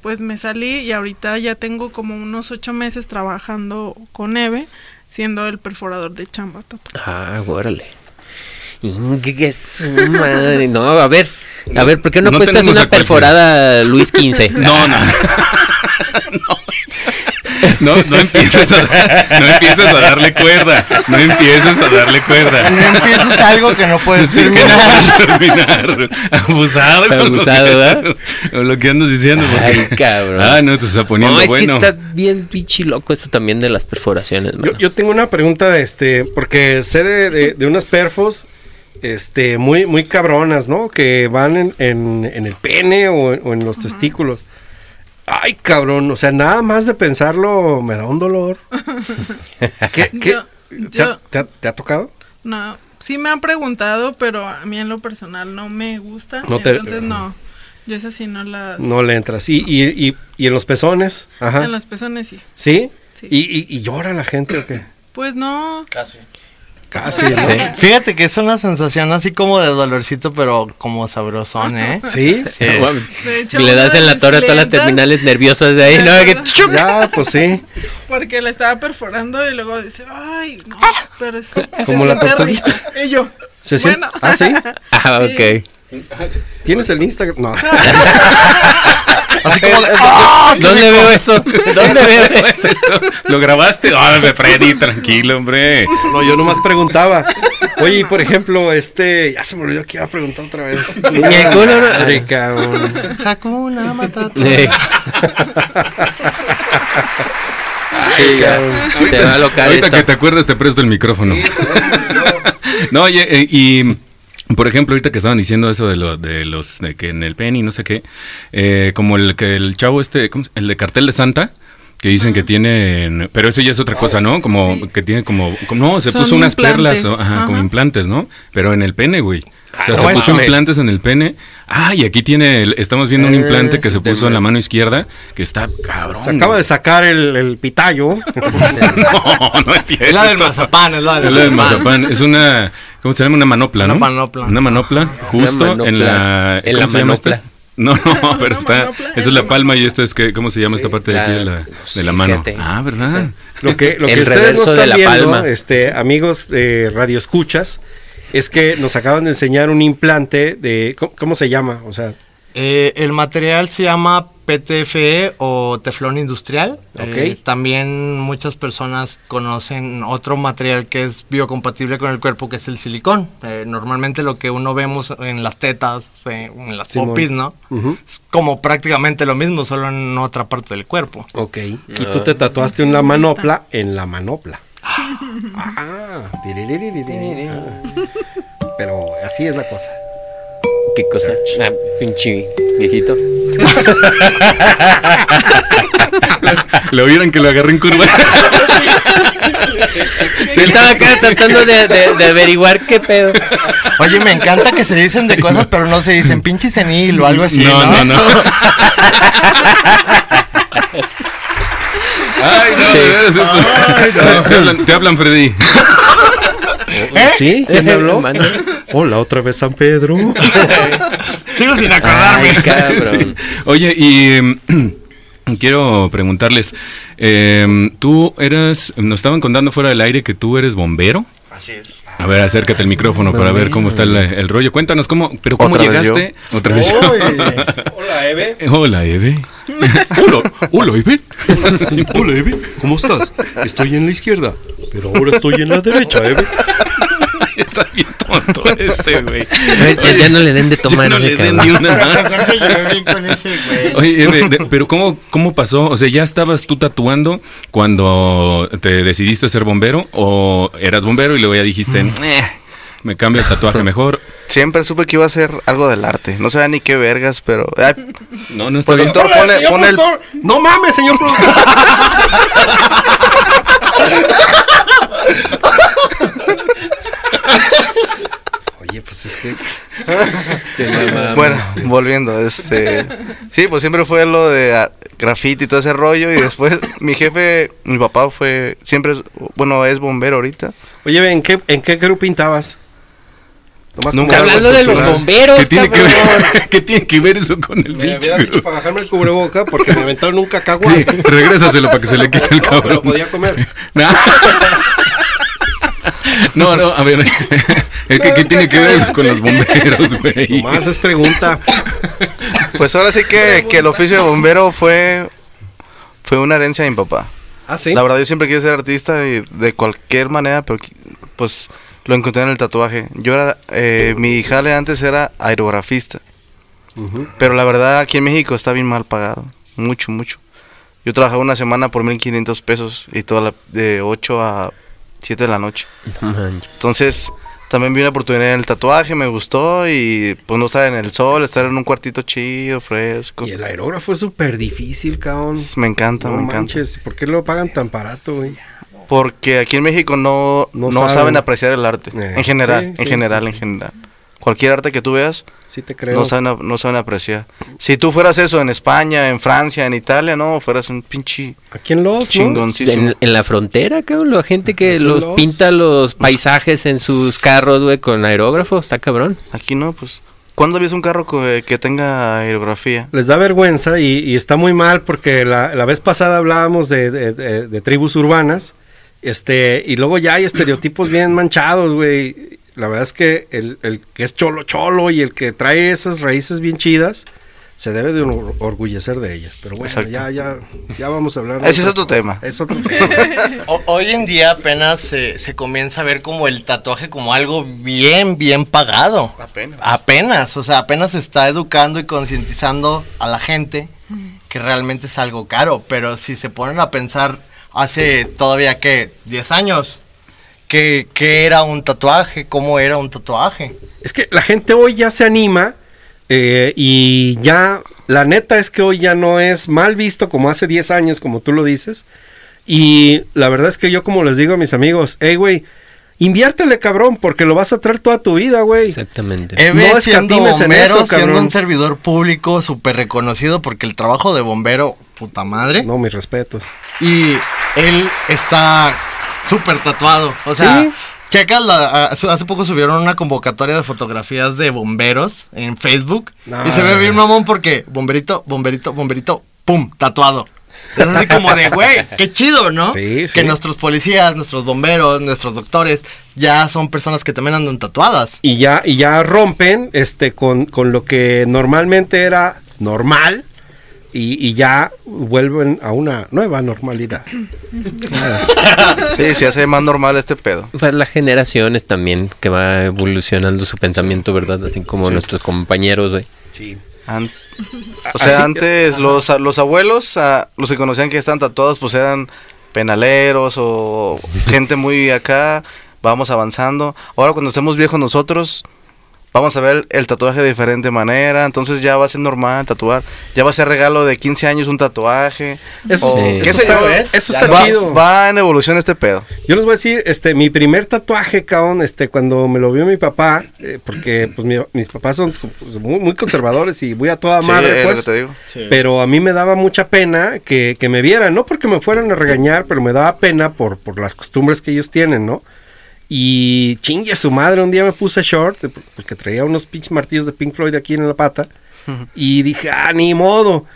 pues me salí y ahorita ya tengo como unos ocho meses trabajando con Eve, siendo el perforador de chamba tatu. Ah, órale. Madre. No, a ver. A ver, ¿por qué no, No tenemos una perforada Luis XV? No, no. No, no empieces a, no empieces a darle cuerda. No empieces a darle cuerda. No empieces algo que no puedes Sí, que no terminar. puedes terminar. Abusado. Abusado, ¿verdad? Con lo que andas diciendo. porque- Ay, cabrón. Ah, no, te está poniendo No, es bueno. que está bien pinche loco esto también de las perforaciones, Yo, yo tengo una pregunta, este, porque sé de, de, de unas perfos, este, muy, muy cabronas, ¿no? Que van en, en, en el pene o, o en los testículos. Ay, cabrón, o sea, nada más de pensarlo me da un dolor. ¿Qué, qué- Yo- ¿te, ha- yo- te ha, te ha tocado? No, sí me han preguntado, pero a mí en lo personal no me gusta, No te- entonces no. Yo esas sí no las... No le entras. ¿Y, y, y, y en los pezones? Ajá. En los pezones sí. ¿Sí? Sí. ¿Y, y, y llora la gente o qué? Pues no, Casi. Casi, ¿no? Sí. Fíjate que es una sensación así como de dolorcito, pero como sabrosón, ¿eh? ¿Sí? De hecho... Y le das en la torre a todas las terminales nerviosas de ahí, ¿no? Sí, Que. Ya, pues sí. Porque la estaba perforando y luego dice, ay, no, pero es... Como la tortuguita. rico". Y yo, ¿Se siente? Bueno. ¿Ah, sí? Ah, Sí. ¿Tienes el Instagram? No. Así como de, ¿Dónde veo eso? ¿Dónde veo eso? ¿Lo grabaste? Ah, Freddy, tranquilo, hombre. No, yo nomás preguntaba. Oye, por ejemplo, este. Ya se me olvidó que iba a preguntar otra vez. Hakuna Matata. Sí, ya. Se va a local Ahorita esto. que te acuerdas te presto el micrófono. no, oye, eh, y por ejemplo, ahorita que estaban diciendo eso de, lo, de los de que en el pen y no sé qué, eh, como el que el chavo este, ¿cómo se- el de cartel de Santa, que dicen que tiene, pero eso ya es otra cosa, ¿no? Como Sí. que tiene como, como- no, se Son puso unas perlas, o- ajá, como implantes, ¿no? Pero en el pene, güey. O sea, Ah, se no puso implantes en el pene. Ah, y aquí tiene, el- estamos viendo un Ah, implante que se puso en la mano izquierda, que está cabrón. Se acaba de sacar el, el pitallo. no, no es cierto. Es la del mazapán, es la Es del la del mazapán. mazapán. Es una. ¿Cómo se llama? Una manopla, Una ¿no? manopla. Una manopla, justo manopla. en la. En ¿cómo la esta? manopla. No, no, pero Una está. manopla Esa es la palma y esta es que. ¿Cómo se llama esta parte de aquí de la, la- de sí, la mano? fíjate. Ah, ¿verdad? Lo que, lo El que ustedes no reverso de están la viendo, palma. este, amigos de Radio Escuchas, es que nos acaban de enseñar un implante de. ¿Cómo, cómo se llama? O sea, Eh, el material se llama PTFE o teflón industrial. Ok. Eh, también muchas personas conocen otro material que es biocompatible con el cuerpo, que es el silicón. Eh, normalmente lo que uno vemos en las tetas, eh, en las Simón. popis, ¿no? Es como prácticamente lo mismo, solo en otra parte del cuerpo. Ok. Y tú te tatuaste una manopla en la manopla. Ah, tiririririrí. Ah. Pero así es la cosa. ¿Qué cosa? Ah, pinche viejito. Lo vieron que lo agarré en curva. Sí, estaba acá tratando de, de- de averiguar qué pedo. Oye, me encanta que se dicen de cosas, pero no se dicen pinche senil o algo así. no, no, no. Ay, no, Sí. veras, Te, hablan, te hablan, Freddy. ¿Sí? ¿Quién me habló? Hola, otra vez San Pedro. Sigo sin acordarme. Ay, cabrón. Oye, y em, quiero preguntarles, em, tú eras, nos estaban contando fuera del aire que tú eres bombero. Así es. A ver, acércate al micrófono para ver cómo está el, el rollo. Cuéntanos cómo, pero cómo Otra vez llegaste. Otra vez. yo. Hola, Eve. Hola, Eve. Hola, hola, Eve. Hola, Eve. ¿Cómo estás? Estoy en la izquierda, pero ahora estoy en la derecha, Eve. Está bien tonto este, güey. Ya, ya no le den de tomar. Ya no ese le den cabrón. ni una más. Bien. Oye, Eve, de- pero ¿cómo, ¿cómo pasó? O sea, ¿ya estabas tú tatuando cuando te decidiste ser bombero? ¿O eras bombero y luego ya dijiste, "Eh, me cambio el tatuaje mejor? Siempre supe que iba a ser algo del arte. No sabía ni qué vergas, pero. ay, No, no está bien. productor, Hola, pone, señor pone el. No mames, señor productor. Oye, pues es que Bueno, volviendo, este. Sí, pues siempre fue lo de ah, graffiti y todo ese rollo. Y después mi jefe, mi papá fue. Siempre, es- bueno, es bombero ahorita. Oye, ¿en qué, ¿en qué crew pintabas? Nomás Nunca Hablando de los bomberos, ¿Qué tiene, que cabrón. ver, ¿Qué tiene que ver eso con el Me dicho grupo? para bajarme el cubreboca porque me aventaron un cacahuate. Sí, regrésaselo para que se le quite el No, me lo cabrón. podía comer. No, no, a ver. Es que, ¿Qué tiene que ver eso con los bomberos, güey? Nomás es pregunta. Pues ahora sí que, que el oficio de bombero fue. Fue una herencia de mi papá. Ah, sí. La verdad, yo siempre quise ser artista y de cualquier manera, pero pues lo encontré en el tatuaje. Yo era. eh, mi jale antes era aerografista. Pero la verdad, aquí en México está bien mal pagado. Mucho, mucho. Yo trabajaba una semana por 1500 pesos y toda la, de 8 a 7 de la noche. Entonces, también vi una oportunidad en el tatuaje, me gustó y pues no estar en el sol, estar en un cuartito chido, fresco. Y el aerógrafo es súper difícil, cabrón. Me encanta, No me encanta. ¿por qué lo pagan tan barato, güey? Porque aquí en México no, No no, saben. saben. apreciar el arte. Eh, en general, sí, en sí, general, sí, en general. Cualquier arte que tú veas, Sí te creo. no saben, no saben apreciar. Si tú fueras eso en España, en Francia, en Italia, no, fueras un pinche Aquí en Los, chingoncísimo. En, en la frontera, cabrón, la gente que los los- pinta los paisajes en sus carros, güey, con aerógrafo, está cabrón. Aquí no, pues. ¿Cuándo ves un carro que tenga aerografía? Les da vergüenza y, y está muy mal porque la, la vez pasada hablábamos de, de- de- de tribus urbanas este y luego ya hay estereotipos bien manchados, güey. La verdad es que el, el que es cholo cholo y el que trae esas raíces bien chidas se debe de or- orgullecer de ellas. Pero bueno, Exacto. ya, ya, ya vamos a hablar. de Ese es otro tema. Es otro tema. O- hoy en día apenas se, se comienza a ver como el tatuaje como algo bien, bien pagado. Apenas. Apenas, o sea, apenas se está educando y concientizando a la gente que realmente es algo caro. Pero si se ponen a pensar hace todavía, ¿qué? 10 años. ¿Qué, qué era un tatuaje? ¿Cómo era un tatuaje? Es que la gente hoy ya se anima eh, y ya, la neta es que hoy ya no es mal visto como hace 10 años, como tú lo dices. Y la verdad es que yo como les digo a mis amigos, hey, güey, inviértele, cabrón, porque lo vas a traer toda tu vida, güey. Exactamente. Eve No siendo escatimes en bombero, eso, siendo cabrón. un servidor público súper reconocido porque el trabajo de bombero, puta madre. No, mis respetos. Y él está súper tatuado. O sea, Sí. checas la, hace poco subieron una convocatoria de fotografías de bomberos en Facebook. No. Y se ve bien mamón porque bomberito, bomberito, bomberito, pum, tatuado. Es así como de, güey, qué chido, ¿no? Sí, sí. Que nuestros policías, nuestros bomberos, nuestros doctores, ya son personas que también andan tatuadas. Y ya, y ya rompen este con, con lo que normalmente era normal y, y ya vuelven a una nueva normalidad. Sí, se hace más normal este pedo. Para las generaciones también que va evolucionando su pensamiento, ¿verdad? Así como nuestros compañeros, güey. An- o sea, Así- antes los, los abuelos, a- los que conocían que estaban tatuados, pues eran penaleros o gente muy acá. Vamos avanzando. Ahora cuando estemos viejos nosotros, vamos a ver el tatuaje de diferente manera. Entonces ya va a ser normal tatuar. Ya va a ser regalo de 15 años un tatuaje. Eso, sí. qué eso sé yo. está, eso está Va, chido. va en evolución este pedo. Yo les voy a decir, este, mi primer tatuaje, cabrón, este, cuando me lo vio mi papá, eh, porque pues mi- mis papás son pues, muy, muy conservadores y voy a toda Sí, madre, pues. que te digo. Pero a mí me daba mucha pena que, que me vieran, no porque me fueran a regañar, pero me daba pena por, por las costumbres que ellos tienen, ¿no? Y chingue a su madre, un día me puse short, porque traía unos pinches martillos de Pink Floyd aquí en la pata, y dije, ah, ni modo.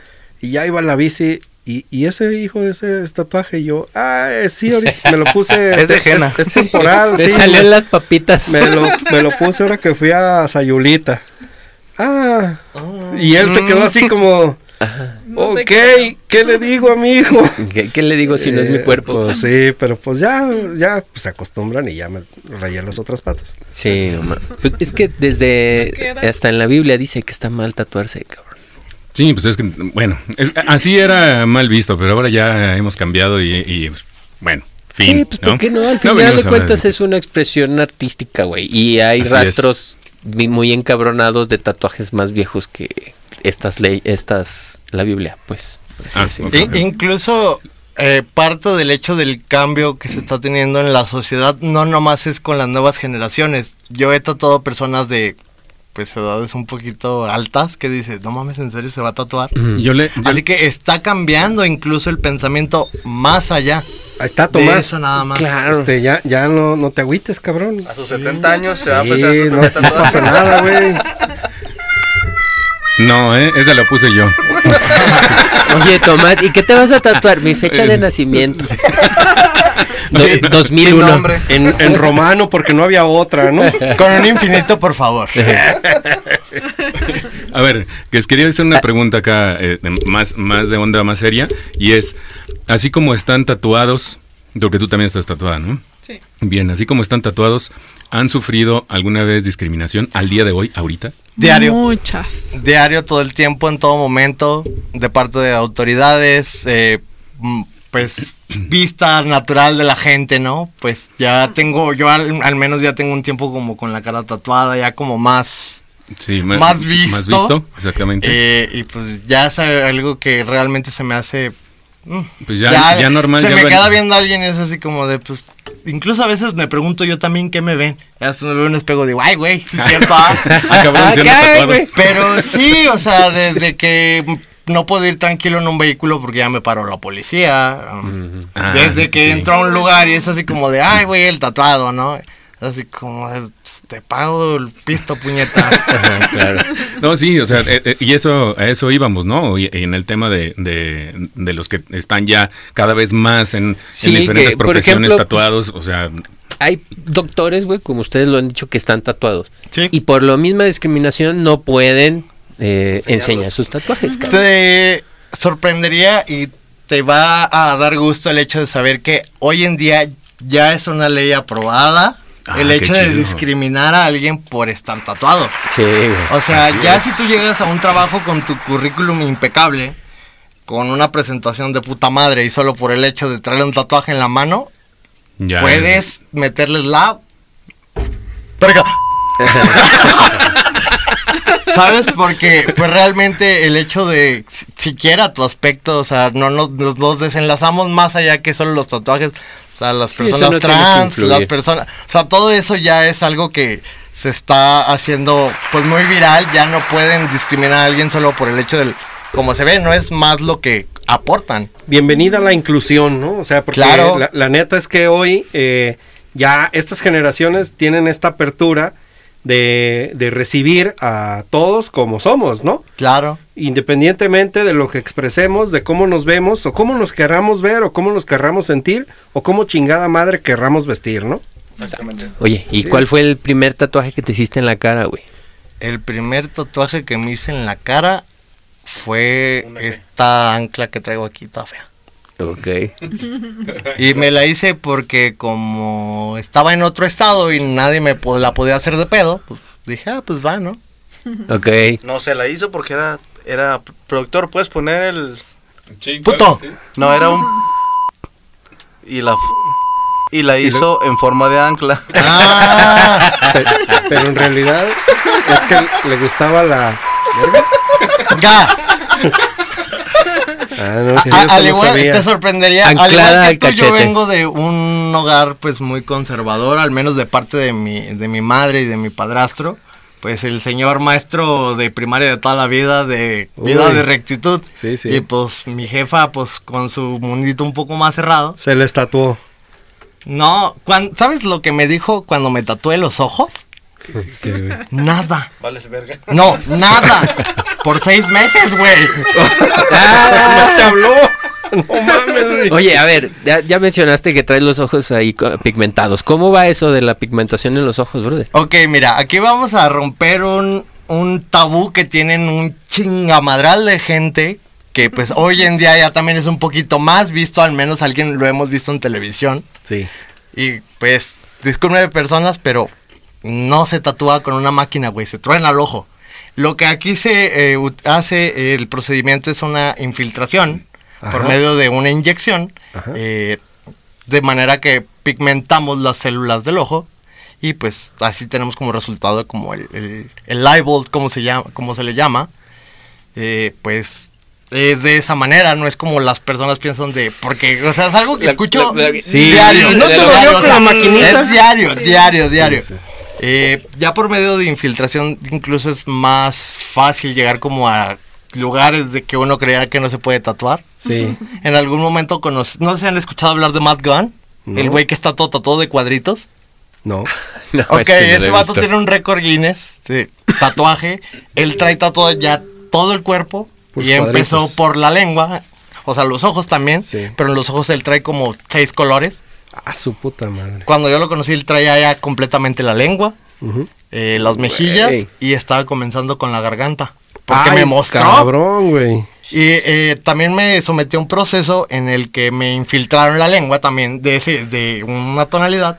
Y ya iba la bici, y, y ese hijo, ese es tatuaje, y yo, ah, eh, sí, me lo puse. Es de henna. Es, temporal, Me sí, salieron las papitas. me lo, me lo puse ahora que fui a Sayulita. Ah. Y él se quedó así como. No te ok. ¿qué le digo a mi hijo? ¿Qué, qué le digo si no es mi Eh, cuerpo? pues sí, pero pues ya, ya pues, se acostumbran y ya me rayé las otras patas. Sí, no pues es que ¿Qué desde hasta en la Biblia dice que está mal tatuarse, cabrón. Sí, pues es que, bueno, es- así era mal visto, pero ahora ya hemos cambiado y, y, pues, bueno, fin. sí, pues ¿por qué no? Al No final de cuentas es una expresión artística, güey. Y hay Así rastros muy encabronados de tatuajes más viejos que estas ley, estas, la Biblia, pues. Ah, incluso eh, parte del hecho del cambio que se está teniendo en la sociedad no nomás es con las nuevas generaciones. Yo he tatuado personas de pues edades un poquito altas que dices, no mames, ¿en serio se va a tatuar? Ujú. Yo le, yo- Así que está cambiando incluso el pensamiento más allá Ahí está de Tomás. eso nada más. Claro. Este, ya, ya no, no te agüites, cabrón. A sus 70 años se va a empezar a no, tatuar no pasa nada, güey. no, eh, esa la puse yo. Oye, Tomás, ¿y qué te vas a tatuar? Mi fecha de nacimiento. Do- 2001. nombre. En, en romano, porque no había otra, ¿no? Con un infinito, por favor. A ver, que les quería hacer una pregunta acá, eh, más, más de onda, más seria, y es, así como están tatuados, porque tú también estás tatuada, ¿no? Sí. Bien, así como están tatuados, ¿han sufrido alguna vez discriminación al día de hoy, ahorita? Diario. Muchas. Diario, todo el tiempo, en todo momento, de parte de autoridades, eh, mm, pues vista natural de la gente, ¿no? Pues ya tengo, yo al, al menos ya tengo un tiempo como con la cara tatuada, ya como más... Sí, Más visto. Más visto, exactamente. eh, y pues ya es algo que realmente se me hace... pues ya, ya, normal. Se ya me ven- queda viendo a alguien y es así como de, pues... Incluso a veces me pregunto yo también qué me ven. Ya después me veo un espejo digo, ay, güey, sí cierto. ah". Ah, güey. Pero sí, o sea, desde que no puedo ir tranquilo en un vehículo porque ya me paró la policía. Ah, desde que sí. entró a un lugar y es así como de, ay, güey, el tatuado, ¿no? Así como, de, te pago el pisto, puñetas. Claro. No, sí, o sea, eh, eh, y eso, a eso íbamos, ¿no? Y, y en el tema de, de, de los que están ya cada vez más en, diferentes que, profesiones ejemplo, tatuados, o sea, Hay doctores, güey, como ustedes lo han dicho, que están tatuados. Sí. Y por la misma discriminación no pueden eh, enseñar sus tatuajes, cabrón. te sorprendería y te va a dar gusto el hecho de saber que hoy en día ya es una ley aprobada Ah, el hecho de discriminar a alguien por estar tatuado. Sí, güey. O sea, Así ya es. si tú llegas a un trabajo con tu currículum impecable, con una presentación de puta madre y solo por el hecho de traerle un tatuaje en la mano, ya. puedes meterles la... Verga. ¿Sabes? Porque pues realmente el hecho de si- siquiera tu aspecto, o sea, no nos, nos desenlazamos más allá que solo los tatuajes, las Sí, personas no trans, las personas, o sea, todo eso ya es algo que se está haciendo pues muy viral, ya no pueden discriminar a alguien solo por el hecho del como se ve, no es más lo que aportan. bienvenida a la inclusión, ¿no? O sea, porque Claro. la, la neta es que hoy eh, ya estas generaciones tienen esta apertura de, de recibir a todos como somos, ¿no? Claro. Independientemente de lo que expresemos, de cómo nos vemos, o cómo nos querramos ver, o cómo nos querramos sentir, o cómo chingada madre querramos vestir, ¿no? Oye, ¿y Sí, cuál es- fue el primer tatuaje que te hiciste en la cara, güey? El primer tatuaje que me hice en la cara fue esta ancla que traigo aquí, toda fea. Ok. Y me la hice porque como estaba en otro estado y nadie me po- la podía hacer de pedo, pues dije, ah, pues va, ¿no? Ok. No, se la hizo porque era, era productor, puedes poner el... Puto. No, era un... Y la... Y la hizo en forma de ancla. Ah, Pe- Pero en realidad es que le gustaba la. ¿Verga? ya. Ah, no, sí, A- al no igual, sabía. te sorprendería. al igual al que tú, yo vengo de un hogar pues muy conservador, al menos de parte de mi, de mi madre y de mi padrastro. Pues el señor maestro de primaria de toda la vida, de vida Uy. de rectitud. Sí, sí. Y pues mi jefa, pues con su mundito un poco más cerrado. Se le estatuó. No, ¿sabes lo que me dijo cuando me tatué los ojos? Nada. Vales verga. No, nada. Por seis meses, güey. ¿Cómo te habló? No mames, güey. Oye, a ver, ya, ya mencionaste que traes los ojos ahí pigmentados. ¿Cómo va eso de la pigmentación en los ojos, brother? Ok, mira, aquí vamos a romper un, un tabú que tienen un chingamadral de gente que pues hoy en día ya también es un poquito más visto, al menos alguien lo hemos visto en televisión. Sí. Y pues, disculpe personas, pero no se tatúa con una máquina, güey, se truena el ojo. Lo que aquí se eh, hace, eh, el procedimiento es una infiltración por medio de una inyección, eh, de manera que pigmentamos las células del ojo y pues así tenemos como resultado como el, el, el eyeball, como se, llama, como se le llama, eh, pues es de esa manera, no es como las personas piensan de, porque, o sea, es algo que La- escucho la- la- Sí. diario. ¿No te dolió con la maquinita? Es diario, diario, diario. Sí, sí. Eh, ya por medio de infiltración incluso es más fácil llegar como a lugares de que uno creía que no se puede tatuar. Sí. En algún momento conoc- no se han escuchado hablar de Matt Gunn, No. el güey que está todo tatuado de cuadritos. No. No, ok, ese vato tiene un récord Guinness de tatuaje. Él trae tatuado ya todo el cuerpo Puros y empezó por la lengua, o sea, los ojos también, Sí. pero en los ojos él trae como seis colores. A su puta madre. Cuando yo lo conocí, él traía ya completamente la lengua, eh, las mejillas y estaba comenzando con la garganta. Porque Ay, me mostró. Cabrón, güey. Y eh, también me sometí a un proceso en el que me infiltraron la lengua también de, ese, de una tonalidad.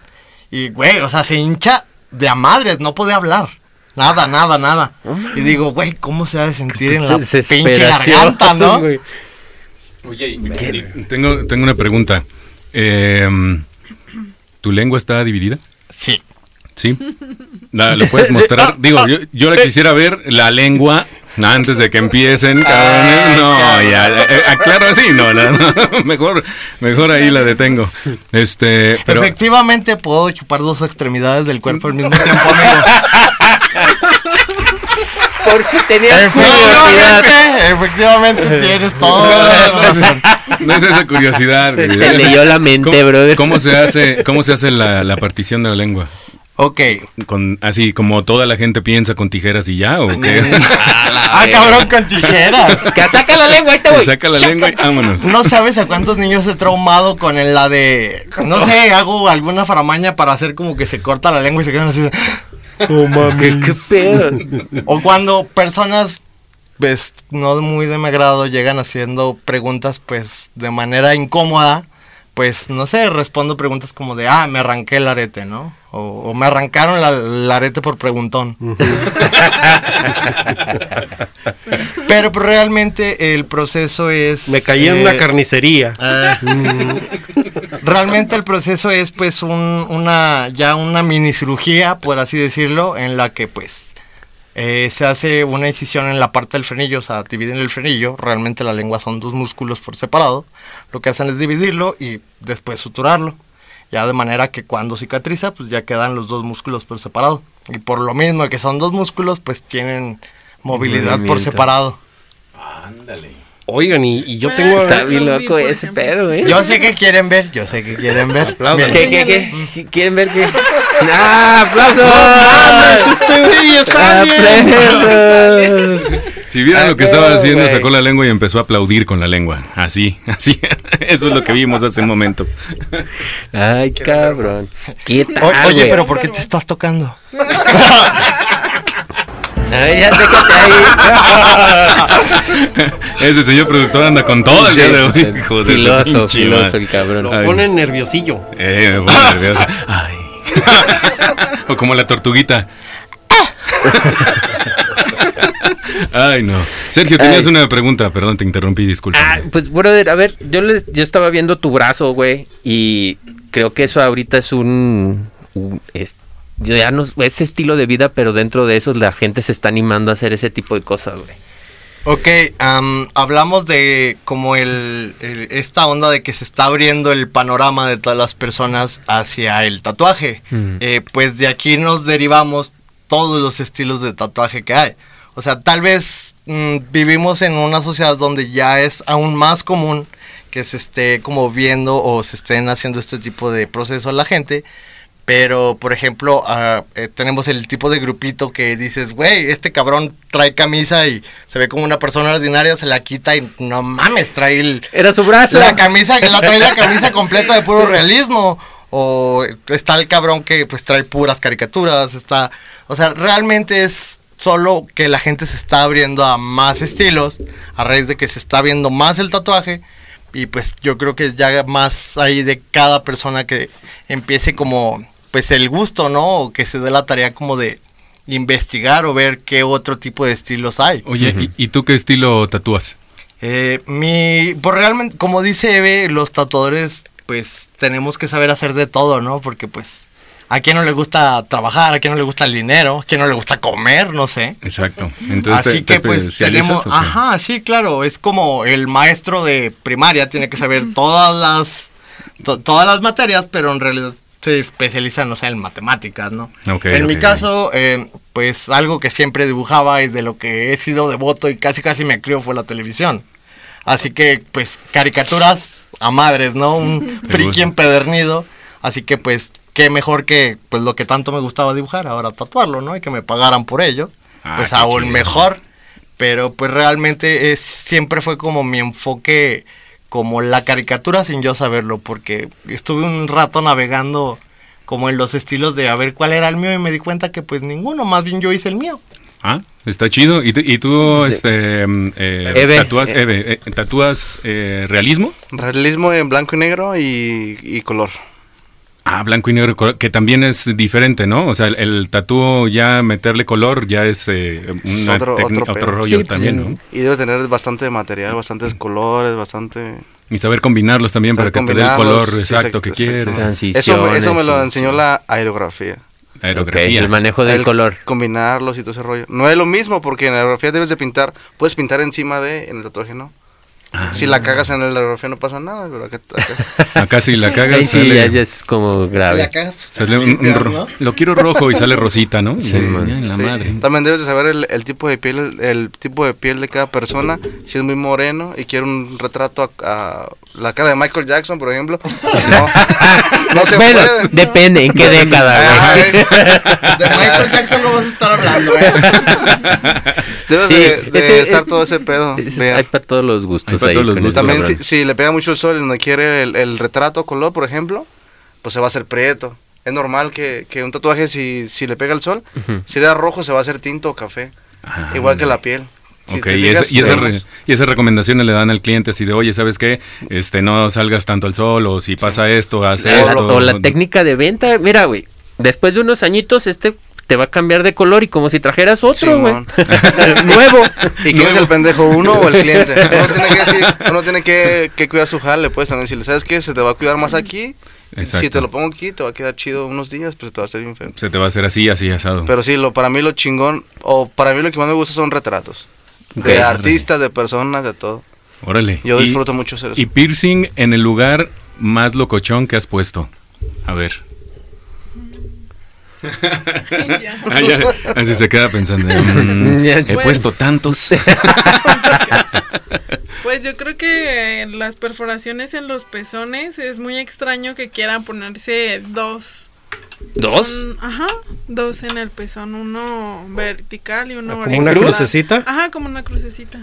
Y, güey, o sea, se hincha de a madres, no puede hablar. Nada, nada, nada. Y digo, güey, ¿cómo se ha de sentir en la pinche garganta, no? Oye, y- tengo, tengo una pregunta. Eh, ¿Tu lengua está dividida? Sí. ¿Sí? La- ¿Lo puedes mostrar? Digo, yo, yo la quisiera ver, la lengua, antes de que empiecen, cabrones. No, ya, eh, aclaro así, no, no, no, mejor, mejor ahí la detengo. Este, pero... Efectivamente puedo chupar dos extremidades del cuerpo al mismo tiempo, amigo. Por si tenías curiosidad. efectivamente, efectivamente tienes todo. la razón. No es esa curiosidad. Te leyó la mente, ¿Cómo, brother. ¿Cómo se hace, cómo se hace la, la partición de la lengua? Ok. Con, así como toda la gente piensa con tijeras y ya, ¿o qué? Ah, cabrón, con tijeras. Que saca la lengua, ahí te Te voy. saca la lengua y vámonos. No sabes a cuántos niños he traumado con el- la de. No sé, hago alguna faramaña para hacer como que se corta la lengua y se quedan así. Oh, mami. ¿Qué pedo? O cuando personas, pues, no muy de mi agrado llegan haciendo preguntas, pues, de manera incómoda. Pues, no sé, respondo preguntas como de, ah, me arranqué el arete, ¿no? O, o me arrancaron la- el arete por preguntón. Pero realmente el proceso es... Me caí en una eh, carnicería. eh, realmente el proceso es pues un- una ya una mini cirugía, por así decirlo, en la que pues eh, se hace una incisión en la parte del frenillo, o sea, dividen el frenillo, realmente la lengua son dos músculos por separado, lo que hacen es dividirlo y después suturarlo, ya de manera que cuando cicatriza pues ya quedan los dos músculos por separado, y por lo mismo que son dos músculos pues tienen movilidad por separado. Oigan, y, y yo tengo. Está bien vi, loco ese ejemplo. pedo, ¿eh? Yo sé que quieren ver, yo sé que quieren ver. ¿Qué, qué, qué, qué? ¿Quieren ver qué? ¡Ah, aplausos! este güey es alguien. ¡Aplausos! Si vieran lo que estaba haciendo, sacó la lengua y empezó a aplaudir con la lengua. Así, así. Eso es lo que vimos hace un momento. Ay, cabrón. ¿Qué tal, O- oye, güey? pero ¿por qué te estás tocando? Ay, ya déjate ahí. Ese señor productor anda con todo el día de hoy. Hijo filoso, filoso el cabrón. Lo Ay. ponen nerviosillo. Eh, me pone nervioso. Ay. o como la tortuguita. Ay, no. Sergio, tenías Ay. una pregunta. Perdón, te interrumpí, disculpa. Ah, pues, brother, a ver, yo, le- yo estaba viendo tu brazo, güey, y creo que eso ahorita es un... un- es, yo ya no, ese estilo de vida, pero dentro de eso la gente se está animando a hacer ese tipo de cosas, güey. Ok, am, hablamos de como el, el- esta onda de que se está abriendo el panorama de todas las personas hacia el tatuaje. Mm. Eh, pues de aquí nos derivamos todos los estilos de tatuaje que hay. O sea, tal vez mm, vivimos en una sociedad donde ya es aún más común que se esté como viendo o se estén haciendo este tipo de proceso a la gente. Pero, por ejemplo, ah, eh, tenemos el tipo de grupito que dices, güey, este cabrón trae camisa y se ve como una persona ordinaria, se la quita y no mames, trae el, Era su brazo. la camisa, la trae la camisa completa de puro realismo. O está el cabrón que pues trae puras caricaturas, está, o sea, realmente es solo que la gente se está abriendo a más estilos a raíz de que se está viendo más el tatuaje y pues yo creo que ya más ahí de cada persona que empiece como pues el gusto, ¿no? O que se dé la tarea como de investigar o ver qué otro tipo de estilos hay. Oye, ¿y, y tú qué estilo tatúas? Eh, mi, pues realmente, como dice Eve, los tatuadores, pues tenemos que saber hacer de todo, ¿no? Porque pues, ¿a quién no le gusta trabajar? ¿A quién no le gusta el dinero? ¿A quién no le gusta comer? No sé. Exacto. Entonces, Así te- que te pues tenemos, ajá, sí, claro, es como el maestro de primaria, tiene que saber todas las, to- todas las materias, pero en realidad se especializa, no sé, en matemáticas, ¿no? Ok, en mi caso, eh, pues algo que siempre dibujaba y de lo que he sido devoto y casi casi me crió fue la televisión. Así que, pues, caricaturas a madres, ¿no? Un friki gusta. empedernido. Así que, pues, qué mejor que, pues, lo que tanto me gustaba dibujar, ahora tatuarlo, ¿no? Y que me pagaran por ello. Ah, pues aún chido. mejor. Pero, pues, realmente es, siempre fue como mi enfoque, como la caricatura sin yo saberlo, porque estuve un rato navegando como en los estilos de a ver cuál era el mío y me di cuenta que, pues, ninguno, más bien yo hice el mío. Ah, está chido. ¿Y, tú- y tú este, mm, eh, Eve. tatúas, Eh. Eh, tatúas eh, realismo? Realismo en blanco y negro y, y color. Ah, blanco y negro, color, que también es diferente, ¿no? O sea, el, el tatú ya meterle color ya es eh, una otro- otro rollo Sí, también, pues, ¿no? Y debes tener bastante material, bastantes colores, bastante... Y saber combinarlos también para que te dé el color sí, exacto que quieres. Eso, me- eso me lo sí. enseñó la aerografía. Ok, Aerografía. el manejo del El color. Combinarlos y todo ese rollo. No es lo mismo porque en la aerografía debes de pintar, puedes pintar encima de, en el tatuaje no. Ah. Si la cagas en la aerografía no pasa nada, pero acá, acá- Acá si la cagas Ahí sí, sale- ya, ya es como grave. acá, pues, sale un- ro- ¿no? Lo quiero rojo y sale rosita, ¿no? Sí, Ya, man. en la Sí. madre. También debes de saber el, el tipo de piel, el, el tipo de piel de cada persona. Si es muy moreno y quiere un retrato a, a la cara de Michael Jackson, por ejemplo, no, no se bueno, puede. depende en qué década. Ay, de Michael Jackson no vas a estar hablando, ¿eh? Debes Sí, de, de ese- estar todo ese pedo. Es- Vea. Hay para todos los gustos Hay para ahí todos los con gustos. También si, le pega mucho el sol y no quiere el, el retrato color, por ejemplo, pues se va a hacer prieto. Es normal que, que un tatuaje si, si le pega el sol, si le da rojo se va a hacer tinto o café. Ah, Igual que la piel. Si Ok, te y, fijas, esa- y esas tenemos- re- y esas recomendaciones le dan al cliente así de, oye, ¿sabes qué? Este, no salgas tanto al sol o si pasa esto, haz O- esto. o la técnica de venta, mira, güey, después de unos añitos este te va a cambiar de color y como si trajeras otro, güey. Nuevo. ¿Y quién es el pendejo, uno o el cliente? Uno tiene que, decir- uno tiene que, que cuidar su jale, pues también. Si le sabes que se te va a cuidar más aquí, Exacto. si te lo pongo aquí, te va a quedar chido unos días, pero te va a hacer bien feo. Se te va a hacer así, así asado. Pero sí, lo, para mí lo chingón, o para mí lo que más me gusta son retratos. De artistas, de personas, de todo. Órale. Yo Y- disfruto mucho hacer eso. Y piercing en el lugar más locochón que has puesto. A ver. Ah, ya, así se queda pensando. mm, Ya. he puesto tantos. Pues yo creo que en las perforaciones en los pezones es muy extraño que quieran ponerse dos ¿Dos? Un- ajá, dos en el pezón, uno vertical y uno ¿Como horizontal. una crucecita? Ajá, como una crucecita.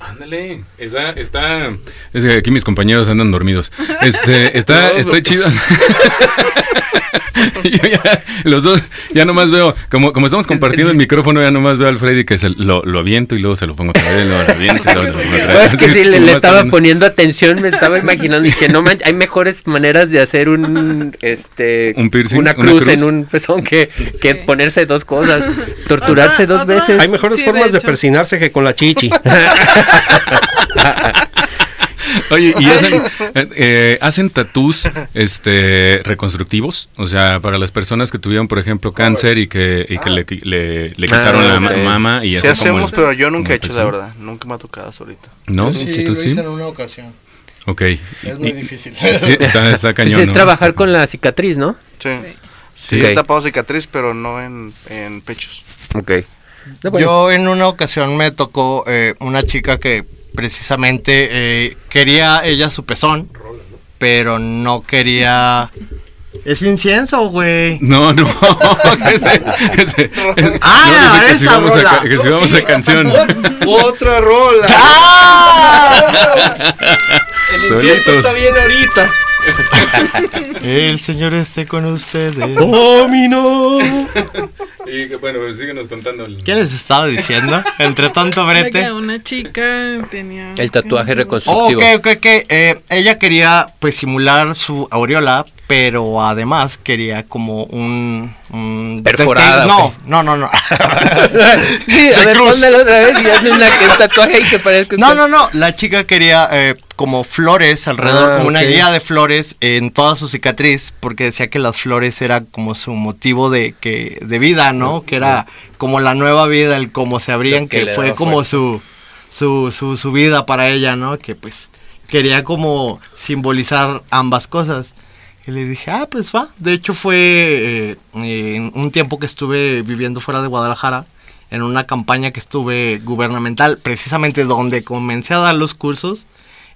Ándale, esa está. Es que aquí mis compañeros andan dormidos. Este, está, está chido. Yo ya, los dos, ya nomás veo, como, como estamos compartiendo el micrófono, ya nomás veo al Freddy que se, lo, lo aviento y luego se lo pongo otra vez, luego lo aviento y luego se lo pongo otra No, vez. es que sí, le, estaba poniendo atención, me estaba imaginando y dije, no man, hay mejores maneras de hacer un, este, Un piercing, una una cruz, en un pezón que, que Sí. ponerse dos cosas, torturarse Otra- dos otra- veces. Hay mejores Sí, de formas de, hecho. persinarse que con la chichi. Oye, ¿y hacen, eh, eh, hacen tatús este, reconstructivos? O sea, para las personas que tuvieron, por ejemplo, cáncer y que, y que le, le, le quitaron Ah, la ma- sí. mama. Y Sí como hacemos, el- pero yo nunca he hecho, la empezó. verdad. Nunca me ha tocado hasta ahorita. ¿No? Sí, ¿Tú lo sí? hice en una ocasión. Ok. Es muy Y- difícil. Sí, está, está Pues cañón. es ¿no? trabajar con la cicatriz, ¿no? Sí. Sí. He tapado cicatriz, pero no en, en pechos. Ok. No, bueno. Yo en una ocasión me tocó eh, una chica que precisamente eh, quería ella su pezón, pero no quería... Es incienso, güey. No, no. que se- que se- Ah, no, si esa vamos a, rola. que si vamos a canción. Otra rola. El incienso Solitos. está bien ahorita. El Señor esté con ustedes. Domino. Y que, bueno, pues síguenos contando. el- ¿Qué les estaba diciendo? Entre tanto brete. que una chica tenía... El tatuaje Oh, reconstructivo. ok, ok, ok. Eh, ella quería pues simular su aureola, pero además quería como un... un Perforada, No, no, no, no. Sí, a De ver, póndalo otra vez y hazme una, un tatuaje y que parezca... No, no, no. La chica quería eh, como flores alrededor, Ah, como una ok. guía de flores en toda su cicatriz, porque decía que las flores era como su motivo de que de vida, ¿no? Que era como la nueva vida, el cómo se abrían, que que, fue como su, su, su, su vida para ella, ¿no? Que pues quería como simbolizar ambas cosas. Y le dije, ah, pues va. De hecho fue eh, en un tiempo que estuve viviendo fuera de Guadalajara, en una campaña que estuve gubernamental, precisamente donde comencé a dar los cursos.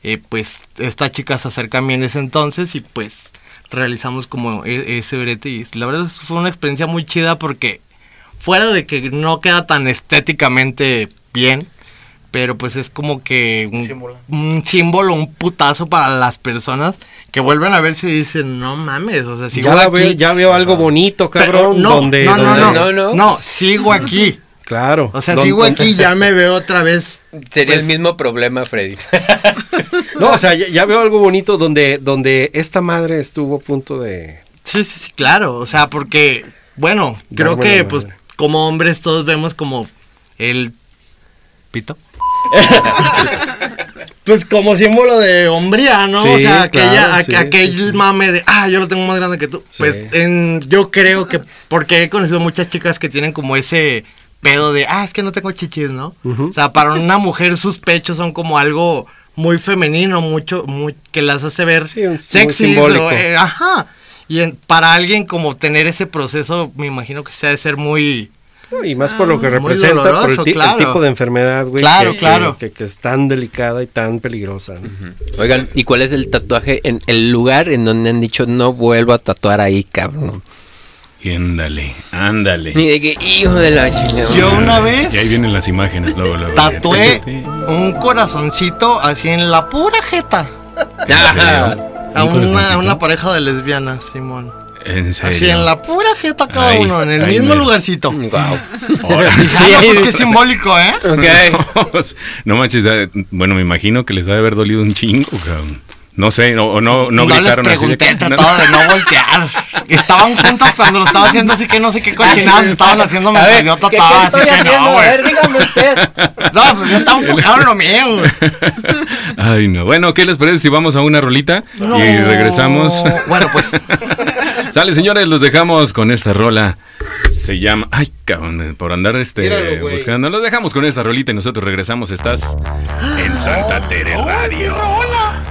Eh, pues esta chica se acerca a mí en ese entonces y pues realizamos como e- ese brete y la verdad es que fue una experiencia muy chida porque fuera de que no queda tan estéticamente bien, pero pues es como que un, Símbolo. un símbolo, un putazo para las personas que vuelven a verse y dicen, no mames, o sea, sigo Ya, aquí. ve- ya veo algo bonito, cabrón. no, donde, no, no, donde- no, No, no, no. sigo aquí. Claro. O sea, Don- sigo aquí y ya me veo otra vez. Sería el pues, mismo problema, Freddy. No, o sea, ya, ya veo algo bonito donde, donde esta madre estuvo a punto de. Sí, sí, sí, claro. O sea, porque, bueno, creo que pues madre. como hombres todos vemos como el pito. pues como símbolo de hombría, ¿no? o sea, aquella, claro, aqu- sí, aquel sí, mame de, ah, yo lo tengo más grande que tú. Sí. Pues en, yo creo que, porque he conocido muchas chicas que tienen como ese pedo de, ah, es que no tengo chichis, ¿no? O sea, para una mujer sus pechos son como algo muy femenino, mucho, muy, que las hace ver Sí, sexy. simbólico. ajá. Y en- para alguien como tener ese proceso, me imagino que se ha de ser muy... Y más por lo que Muy representa, por el, doloroso, ti- el tipo de enfermedad, güey. Claro, que, claro. Que, que- que es tan delicada y tan peligrosa. ¿no? Oigan, ¿y cuál es el tatuaje en el lugar en donde han dicho no vuelvo a tatuar ahí, cabrón? Ándale, ándale. Ni de que, hijo de la chingada. Yo una vez Y ahí vienen las imágenes luego, luego. tatué un corazoncito así en la pura jeta. A ¿Un una, una pareja de lesbianas, Simón. En serio. Así en la pura jeta cada Ay, uno, en el ay, mismo me- lugarcito. Guau. Ahora. Ah, no, pues qué simbólico, ¿eh? Ok. no manches, bueno, me imagino que les debe haber dolido un chingo, cabrón. No sé, o no, no, No, les gritaron así de pregunté, que- trataba de no voltear. Estaban juntos cuando lo estaba haciendo, así que no sé qué cochinadas estaban haciendo mientras yo ¿qué- trataba, qué así estoy que haciendo? no, A ver, güey. dígame usted. No, pues yo estaba enfocado en lo mío. Ay, no. Bueno, ¿qué les parece si vamos a una rolita No. y regresamos? Bueno, pues Sale, señores, los dejamos con esta rola. Se llama. Ay, cabrón, por andar este Míralo, buscando. Los dejamos con esta rolita y nosotros regresamos. Estás en Santa Tere Radio.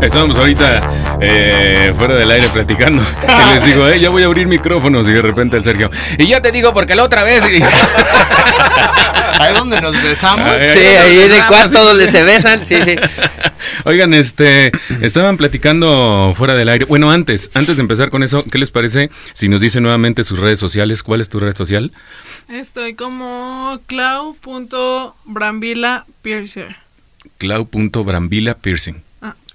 Estábamos ahorita eh, fuera del aire platicando. Y les digo, eh, ya voy a abrir micrófonos. Y de repente el Sergio. Y ya te digo, porque la otra vez. y- Ahí donde nos besamos. Sí, ay, ahí en el cuarto sí. donde se besan. Sí, sí. Oigan, este, estaban platicando fuera del aire. Bueno, antes, antes de empezar con eso, ¿qué les parece si nos dicen nuevamente sus redes sociales? ¿Cuál es tu red social? Estoy como clau.brambila piercer. Clau.brambila piercing.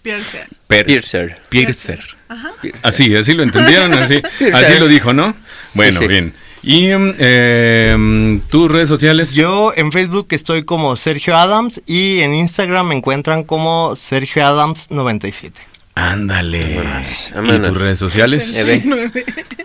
Piercer. Per- Piercer. Piercer. Ajá. Así, así lo entendieron, así, así lo dijo, ¿no? Bueno, sí. bien. ¿Y mm, eh, tus redes sociales? Yo en Facebook estoy como Sergio Adams y en Instagram me encuentran como Sergio Adams 97. Ándale. ¿Y tus redes sociales?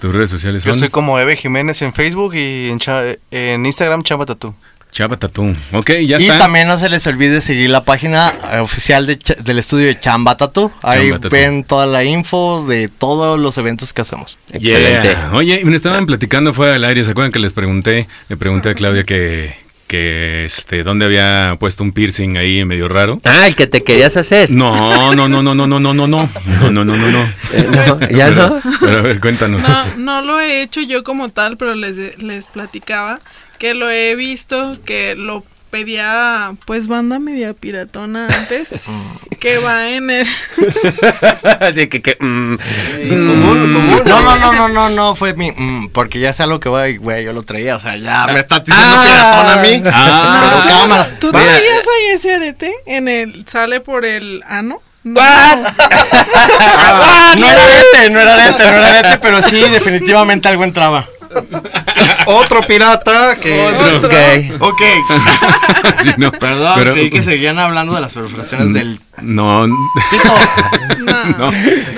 Tus redes sociales Yo son soy como Eve Jiménez en Facebook y en, cha- en Instagram Chamba Tatú. Chava Tatú. Ok, ya y está. también no se les olvide seguir la página eh, oficial de del estudio de Chamba Tattoo. Ahí Chamba ven toda la info de todos los eventos que hacemos. Excelente. Oye, me estaban platicando fuera del aire, ¿se acuerdan que les pregunté? Le pregunté a Claudia que, que este, dónde había puesto un piercing ahí medio raro. Ah, el que te querías hacer. No, no, no, no, no, no, no, no, no, no, no, no, no, no. Eh, no, ¿Ya Pero- no? Pero a ver, cuéntanos. No, no lo he hecho yo como tal, pero les, les platicaba que lo he visto, que lo pedía pues banda media piratona antes, que va en el... Así que, que mm, No, no, no, no, no, no, fue mi. mm, porque ya sé a lo que voy, güey, yo lo traía. O sea, ya me está diciendo Ah. piratón a mí. Ah. pero cámara. ¿Tú Mira. traías ahí ese arete? En el... ¿Sale por el ano? No. Ah, no era arete, no era arete, no era arete, pero sí, definitivamente algo entraba. Otro pirata que. Otro. ok. Ok. Sí, no, Perdón, pero- creí que seguían hablando de las perforaciones del No, no.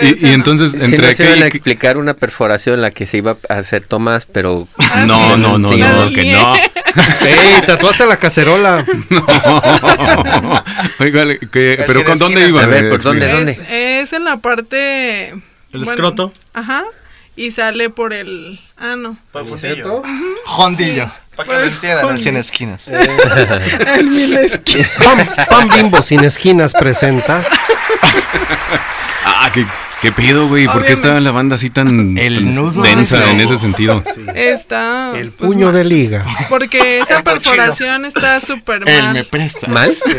Y, y entonces, entre nos iban a aquel... explicar una perforación en la que se iba a hacer Tomás, pero Ah, No, sí. no, no, La no, que no. ¡Ey, tatuaste la cacerola! No. Oiga, que- pero ¿con dónde iba? A ver, ¿por dónde, Es, dónde? es en la parte... El bueno, escroto. Ajá y sale por el. Ah, no. Hondillo. Para que lo entiendan, al 100 esquinas. El mil esquinas. Pan, Pan Bimbo sin esquinas presenta. Ah, qué, qué pedo, güey. ¿Por qué estaba la banda así tan, El tan nudo densa de- en ese sentido? Está... El pues, puño mal. de liga. Porque esa El perforación está súper Él me mal. presta. ¿Mal? Sí,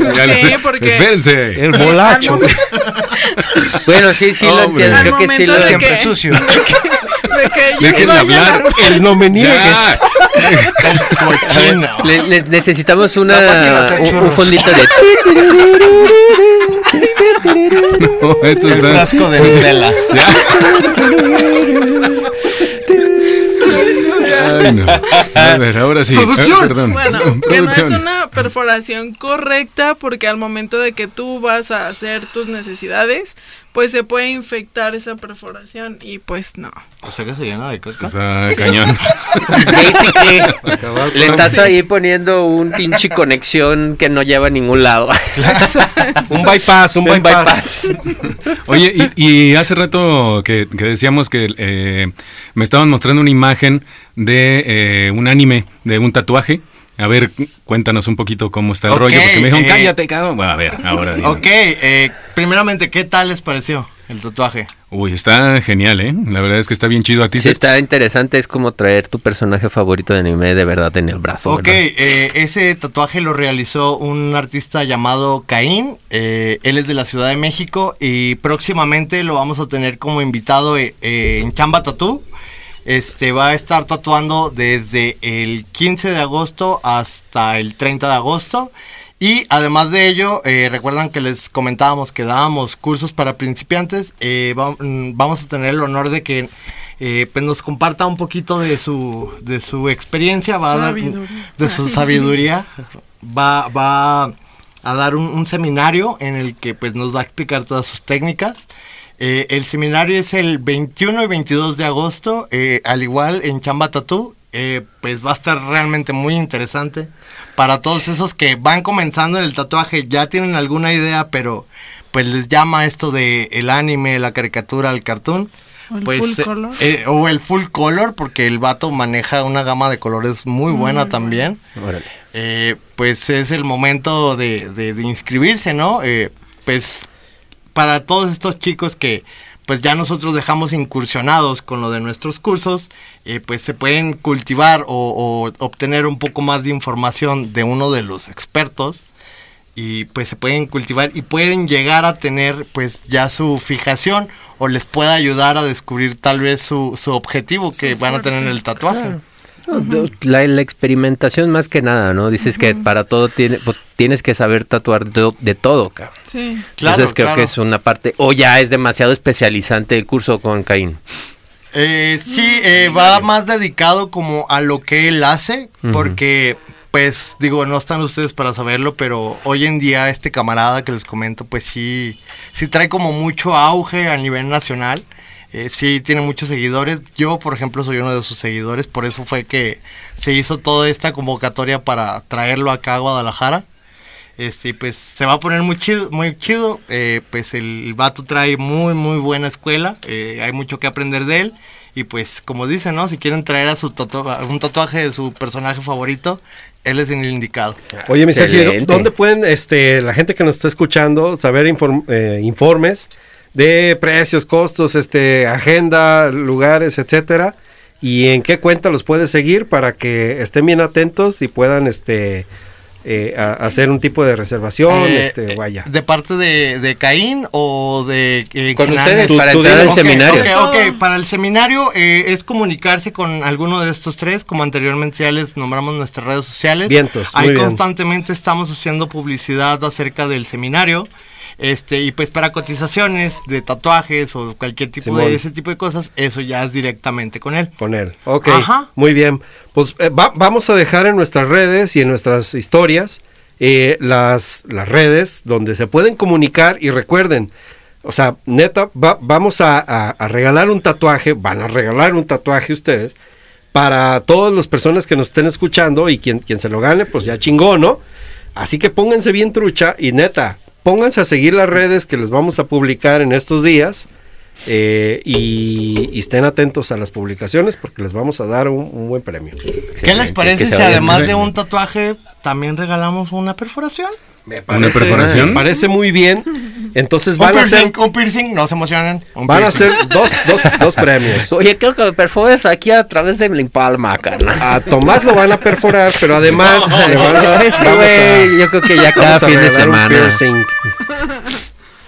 porque... Espérense. El bolacho. Bueno, sí, sí lo entiendo. Creo que sí lo Siempre que- sucio. De que ellos hablar. a- El no me niegues. Cochino. Le- le- necesitamos una, un, un fondito de... No, esto El está- frasco de Nutella. Ay, no. A ver, ahora sí. Producción. Ah, perdón. Bueno, que no es una perforación correcta porque al momento de que tú vas a hacer tus necesidades, pues se puede infectar esa perforación y pues no. O sea que se llena de coca. Está cañón. Basically, le estás ahí poniendo un pinche conexión que no lleva a ningún lado. Un bypass, un Un bypass. Oye, y, y hace rato que, que decíamos que eh, me estaban mostrando una imagen de eh, un anime, de un tatuaje. A ver, cuéntanos un poquito cómo está el rollo, porque me dijeron, eh, cállate, cabrón. Bueno, a ver, ahora. dime. Ok, eh, primeramente, ¿qué tal les pareció el tatuaje? Uy, está genial, ¿eh? La verdad es que está bien chido a ti. Sí, está interesante, es como traer tu personaje favorito de anime de verdad en el brazo. Ok, eh, ese tatuaje lo realizó un artista llamado Caín. eh, él es de la Ciudad de México y próximamente lo vamos a tener como invitado eh, eh, en Chamba Tattoo. Este va a estar tatuando desde el 15 de agosto hasta el 30 de agosto. Y además de ello, eh, recuerdan que les comentábamos que dábamos cursos para principiantes. eh, va- mm, vamos a tener el honor de que eh, pues nos comparta un poquito de su, de su experiencia, va a dar- Sabiduría. de su sabiduría. Va, va a dar un, un seminario en el que pues nos va a explicar todas sus técnicas. Eh, el seminario es el 21 y 22 de agosto, eh, al igual en Chamba Tattoo. eh, pues va a estar realmente muy interesante para todos esos que van comenzando en el tatuaje, ya tienen alguna idea, pero pues les llama esto de el anime, la caricatura, el cartoon. O el Pues, full eh, color. eh, o el full color, porque el vato maneja una gama de colores muy buena también. Órale. Eh, pues es el momento de, de- de inscribirse, ¿no? Eh, pues para todos estos chicos que pues ya nosotros dejamos incursionados con lo de nuestros cursos, eh, pues se pueden cultivar o, o obtener un poco más de información de uno de los expertos y pues se pueden cultivar y pueden llegar a tener pues ya su fijación o les pueda ayudar a descubrir tal vez su, su objetivo que van a tener en el tatuaje. La, la experimentación más que nada, ¿no? Dices que para todo tiene, pues, tienes que saber tatuar de, de todo, cabrón. Sí. Claro, Entonces creo claro. que es una parte, o ya es demasiado especializante el curso con Caín. Eh, sí, eh, va más dedicado como a lo que él hace, porque, pues, digo, no están ustedes para saberlo, pero hoy en día este camarada que les comento, pues sí, sí trae como mucho auge a nivel nacional. Eh, sí, tiene muchos seguidores. Yo, por ejemplo, soy uno de sus seguidores, por eso fue que se hizo toda esta convocatoria para traerlo acá a Guadalajara. Este, pues se va a poner muy chido, muy chido. eh, pues el vato trae muy, muy buena escuela. eh, hay mucho que aprender de él. Y pues, como dicen, ¿no? Si quieren traer a su tatua- un tatuaje de su personaje favorito, él es el indicado. Oye, mi Sergio. ¿dónde pueden este, la gente que nos está escuchando saber inform- eh, informes de precios, costos, este, agenda, lugares, etcétera? ¿Y en qué cuenta los puede seguir para que estén bien atentos y puedan este, eh, a- hacer un tipo de reservación? Eh, este, eh, vaya. ¿De parte de, de Caín o de... eh, Con ustedes Tú- para tú entrar al dinos. Ok, seminario. Ok, para el seminario eh, es comunicarse con alguno de estos tres, como anteriormente ya les nombramos nuestras redes sociales. Vientos, muy Ahí bien. constantemente estamos haciendo publicidad acerca del seminario. Este, y pues para cotizaciones de tatuajes o cualquier tipo Simón. de ese tipo de cosas, eso ya es directamente con él. Con él. Ok, Ajá. muy bien. Pues eh, va- vamos a dejar en nuestras redes y en nuestras historias eh, las, las redes donde se pueden comunicar y recuerden, o sea, neta, va- vamos a, a- a regalar un tatuaje, van a regalar un tatuaje ustedes para todas las personas que nos estén escuchando y quien, quien se lo gane, pues ya chingó, ¿no? Así que pónganse bien trucha y neta, pónganse a seguir las redes que les vamos a publicar en estos días. eh, y, y estén atentos a las publicaciones porque les vamos a dar un, un buen premio. ¿Qué les parece que si además de un tatuaje también regalamos una perforación? Me ¿Una perforación? me parece muy bien. Entonces van a ser, un piercing, no se emocionen. van a ser dos, dos, dos premios. Oye, creo que me perfores aquí a través de la palma, carnal. A Tomás lo van a perforar, pero además le van a, Ese vamos a- güey, yo creo que ya cada fin de un semana. piercing.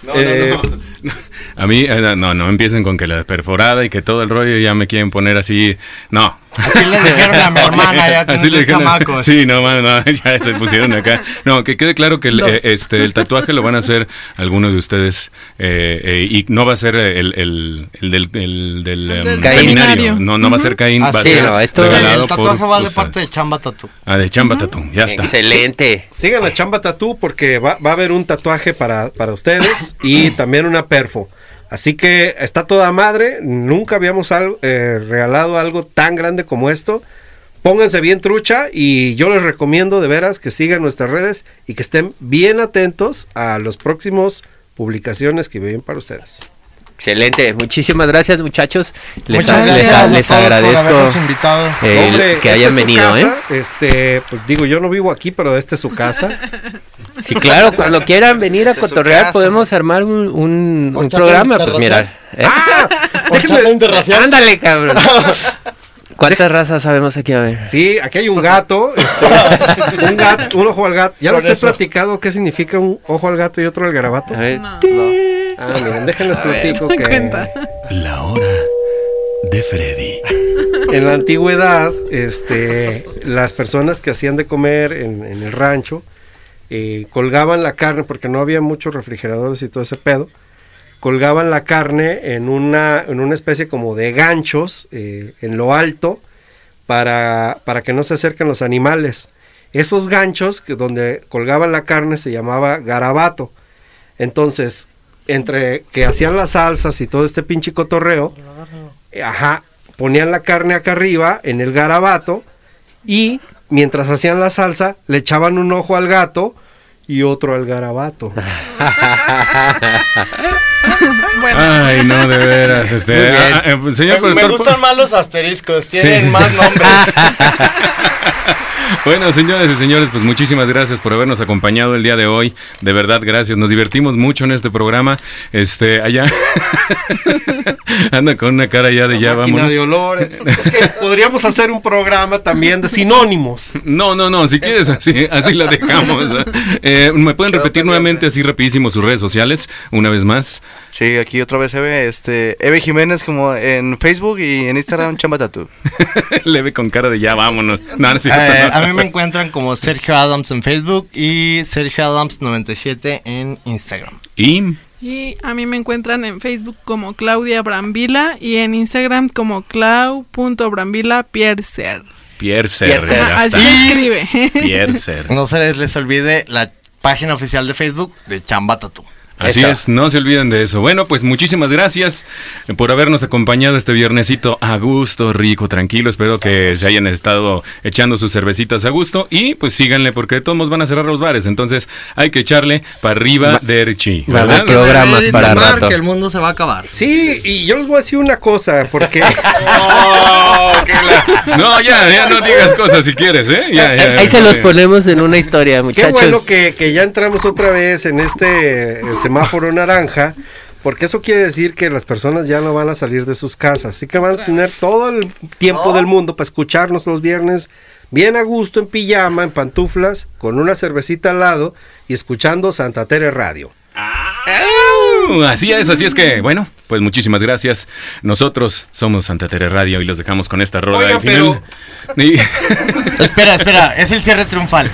No, Eh, no, no. A mí, eh, no, no empiecen con que la perforada y que todo el rollo ya me quieren poner así. No. Así le dijeron a mi hermana, ya tiene Así le tres dijeron a- chamacos. Sí, no, mano, no, ya se pusieron acá. No, que quede claro que el, eh, este, el tatuaje lo van a hacer algunos de ustedes eh, eh, y no va a ser el, el, el del, el del, em, del Caín. seminario. No, no va a ser Caín, va a ser no, esto- el tatuaje por va de parte de Chamba Tattoo. Ah, de Chamba Tattoo, ya está. Excelente. Sigan la chamba tatú porque va, va a haber un tatuaje para, para ustedes y también una perfo. Así que está toda madre. Nunca habíamos eh, regalado algo tan grande como esto. Pónganse bien trucha y yo les recomiendo de veras que sigan nuestras redes y que estén bien atentos a los próximos publicaciones que vienen para ustedes. Excelente. Muchísimas gracias, muchachos. Les, les- gracias a agradezco invitado. eh, Hombre, que hayan venido, ¿eh? Este, pues digo, yo no vivo aquí, pero esta es su casa. Sí, claro, cuando quieran venir a cotorrear casa. podemos armar un, un, un programa, pues interracial. mira. ¿eh? ¡Ah! Ándale, cabrón. ¿Cuántas razas sabemos aquí? A ver. Sí, aquí hay un gato, este, un gato, un ojo al gato. Ya les he platicado qué significa un ojo al gato y otro al garabato. A ver. No. Ah, miren, déjenles platico que cuenta. La hora de Freddy. en la antigüedad, este, las personas que hacían de comer en, en el rancho eh, colgaban la carne porque no había muchos refrigeradores y todo ese pedo. Colgaban la carne en una, en una especie como de ganchos eh, en lo alto para, para que no se acerquen los animales. Esos ganchos que donde colgaban la carne se llamaba garabato. Entonces, entre que hacían las salsas y todo este pinche cotorreo, ajá, ponían la carne acá arriba en el garabato y mientras hacían la salsa le echaban un ojo al gato y otro al garabato. Bueno, Ay, no, de veras. Este, ah, eh, señor Me, gustan más los asteriscos, tienen Sí. más nombres. Bueno, señores y señores, pues muchísimas gracias por habernos acompañado el día de hoy. De verdad, gracias. Nos divertimos mucho en este programa. Este, allá. Anda con una cara ya de ya, vamos. de olores. Es que podríamos hacer un programa también de sinónimos. No, no, no, si quieres así, así la dejamos. ¿eh? Eh, ¿Me pueden repetir nuevamente así rapidísimo sus redes sociales? Una vez más. Sí, aquí otra vez Eve, este, Eve Jiménez como en Facebook y en Instagram Chamba Tattoo. Le ve con cara de ya, vámonos. No, no es cierto, Eh, no. a mí me encuentran como Sergio Adams en Facebook y Sergio Adams 97 en Instagram. Y Y a mí me encuentran en Facebook como Claudia Brambila y en Instagram como Pierre Ser. ya Así escribe. Pierre Ser. No se les, les olvide la página oficial de Facebook de Chamba Tattoo. Así Eso. es, no se olviden de eso. Bueno, pues muchísimas gracias por habernos acompañado este viernesito a gusto, rico, tranquilo. Espero que se hayan estado echando sus cervecitas a gusto y pues síganle porque de todos modos van a cerrar los bares. Entonces hay que echarle para arriba a haber ¿verdad? Programas para rato. que el mundo se va a acabar. Sí, y yo les voy a decir una cosa, porque Oh, que la- No, ya, ya no digas cosas si quieres, ¿eh? Ya, ya, Ahí se los ponemos en una historia, qué muchachos. bueno que, que ya entramos otra vez en este eh, semáforo naranja, porque eso quiere decir que las personas ya no van a salir de sus casas, así que van a tener todo el tiempo del mundo para escucharnos los viernes bien a gusto en pijama, en pantuflas, con una cervecita al lado y escuchando Santa Tere Radio. Así es, así es que, bueno, pues muchísimas gracias. Nosotros somos Santa Tere Radio y los dejamos con esta rola Oiga, al final. Y- espera, espera, es el cierre triunfal.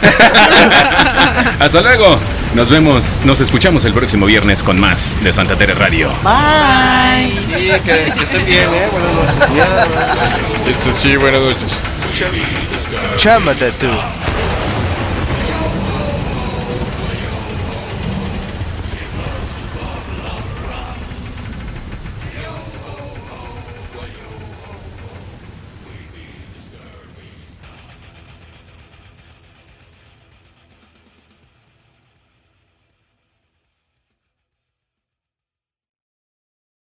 Hasta luego. Nos vemos, nos escuchamos el próximo viernes con más de Santa Tere Radio. Bye. Sí, que, estén bien, ¿eh? Buenas noches. Esto sí, buenas noches. Chamba Tattoo.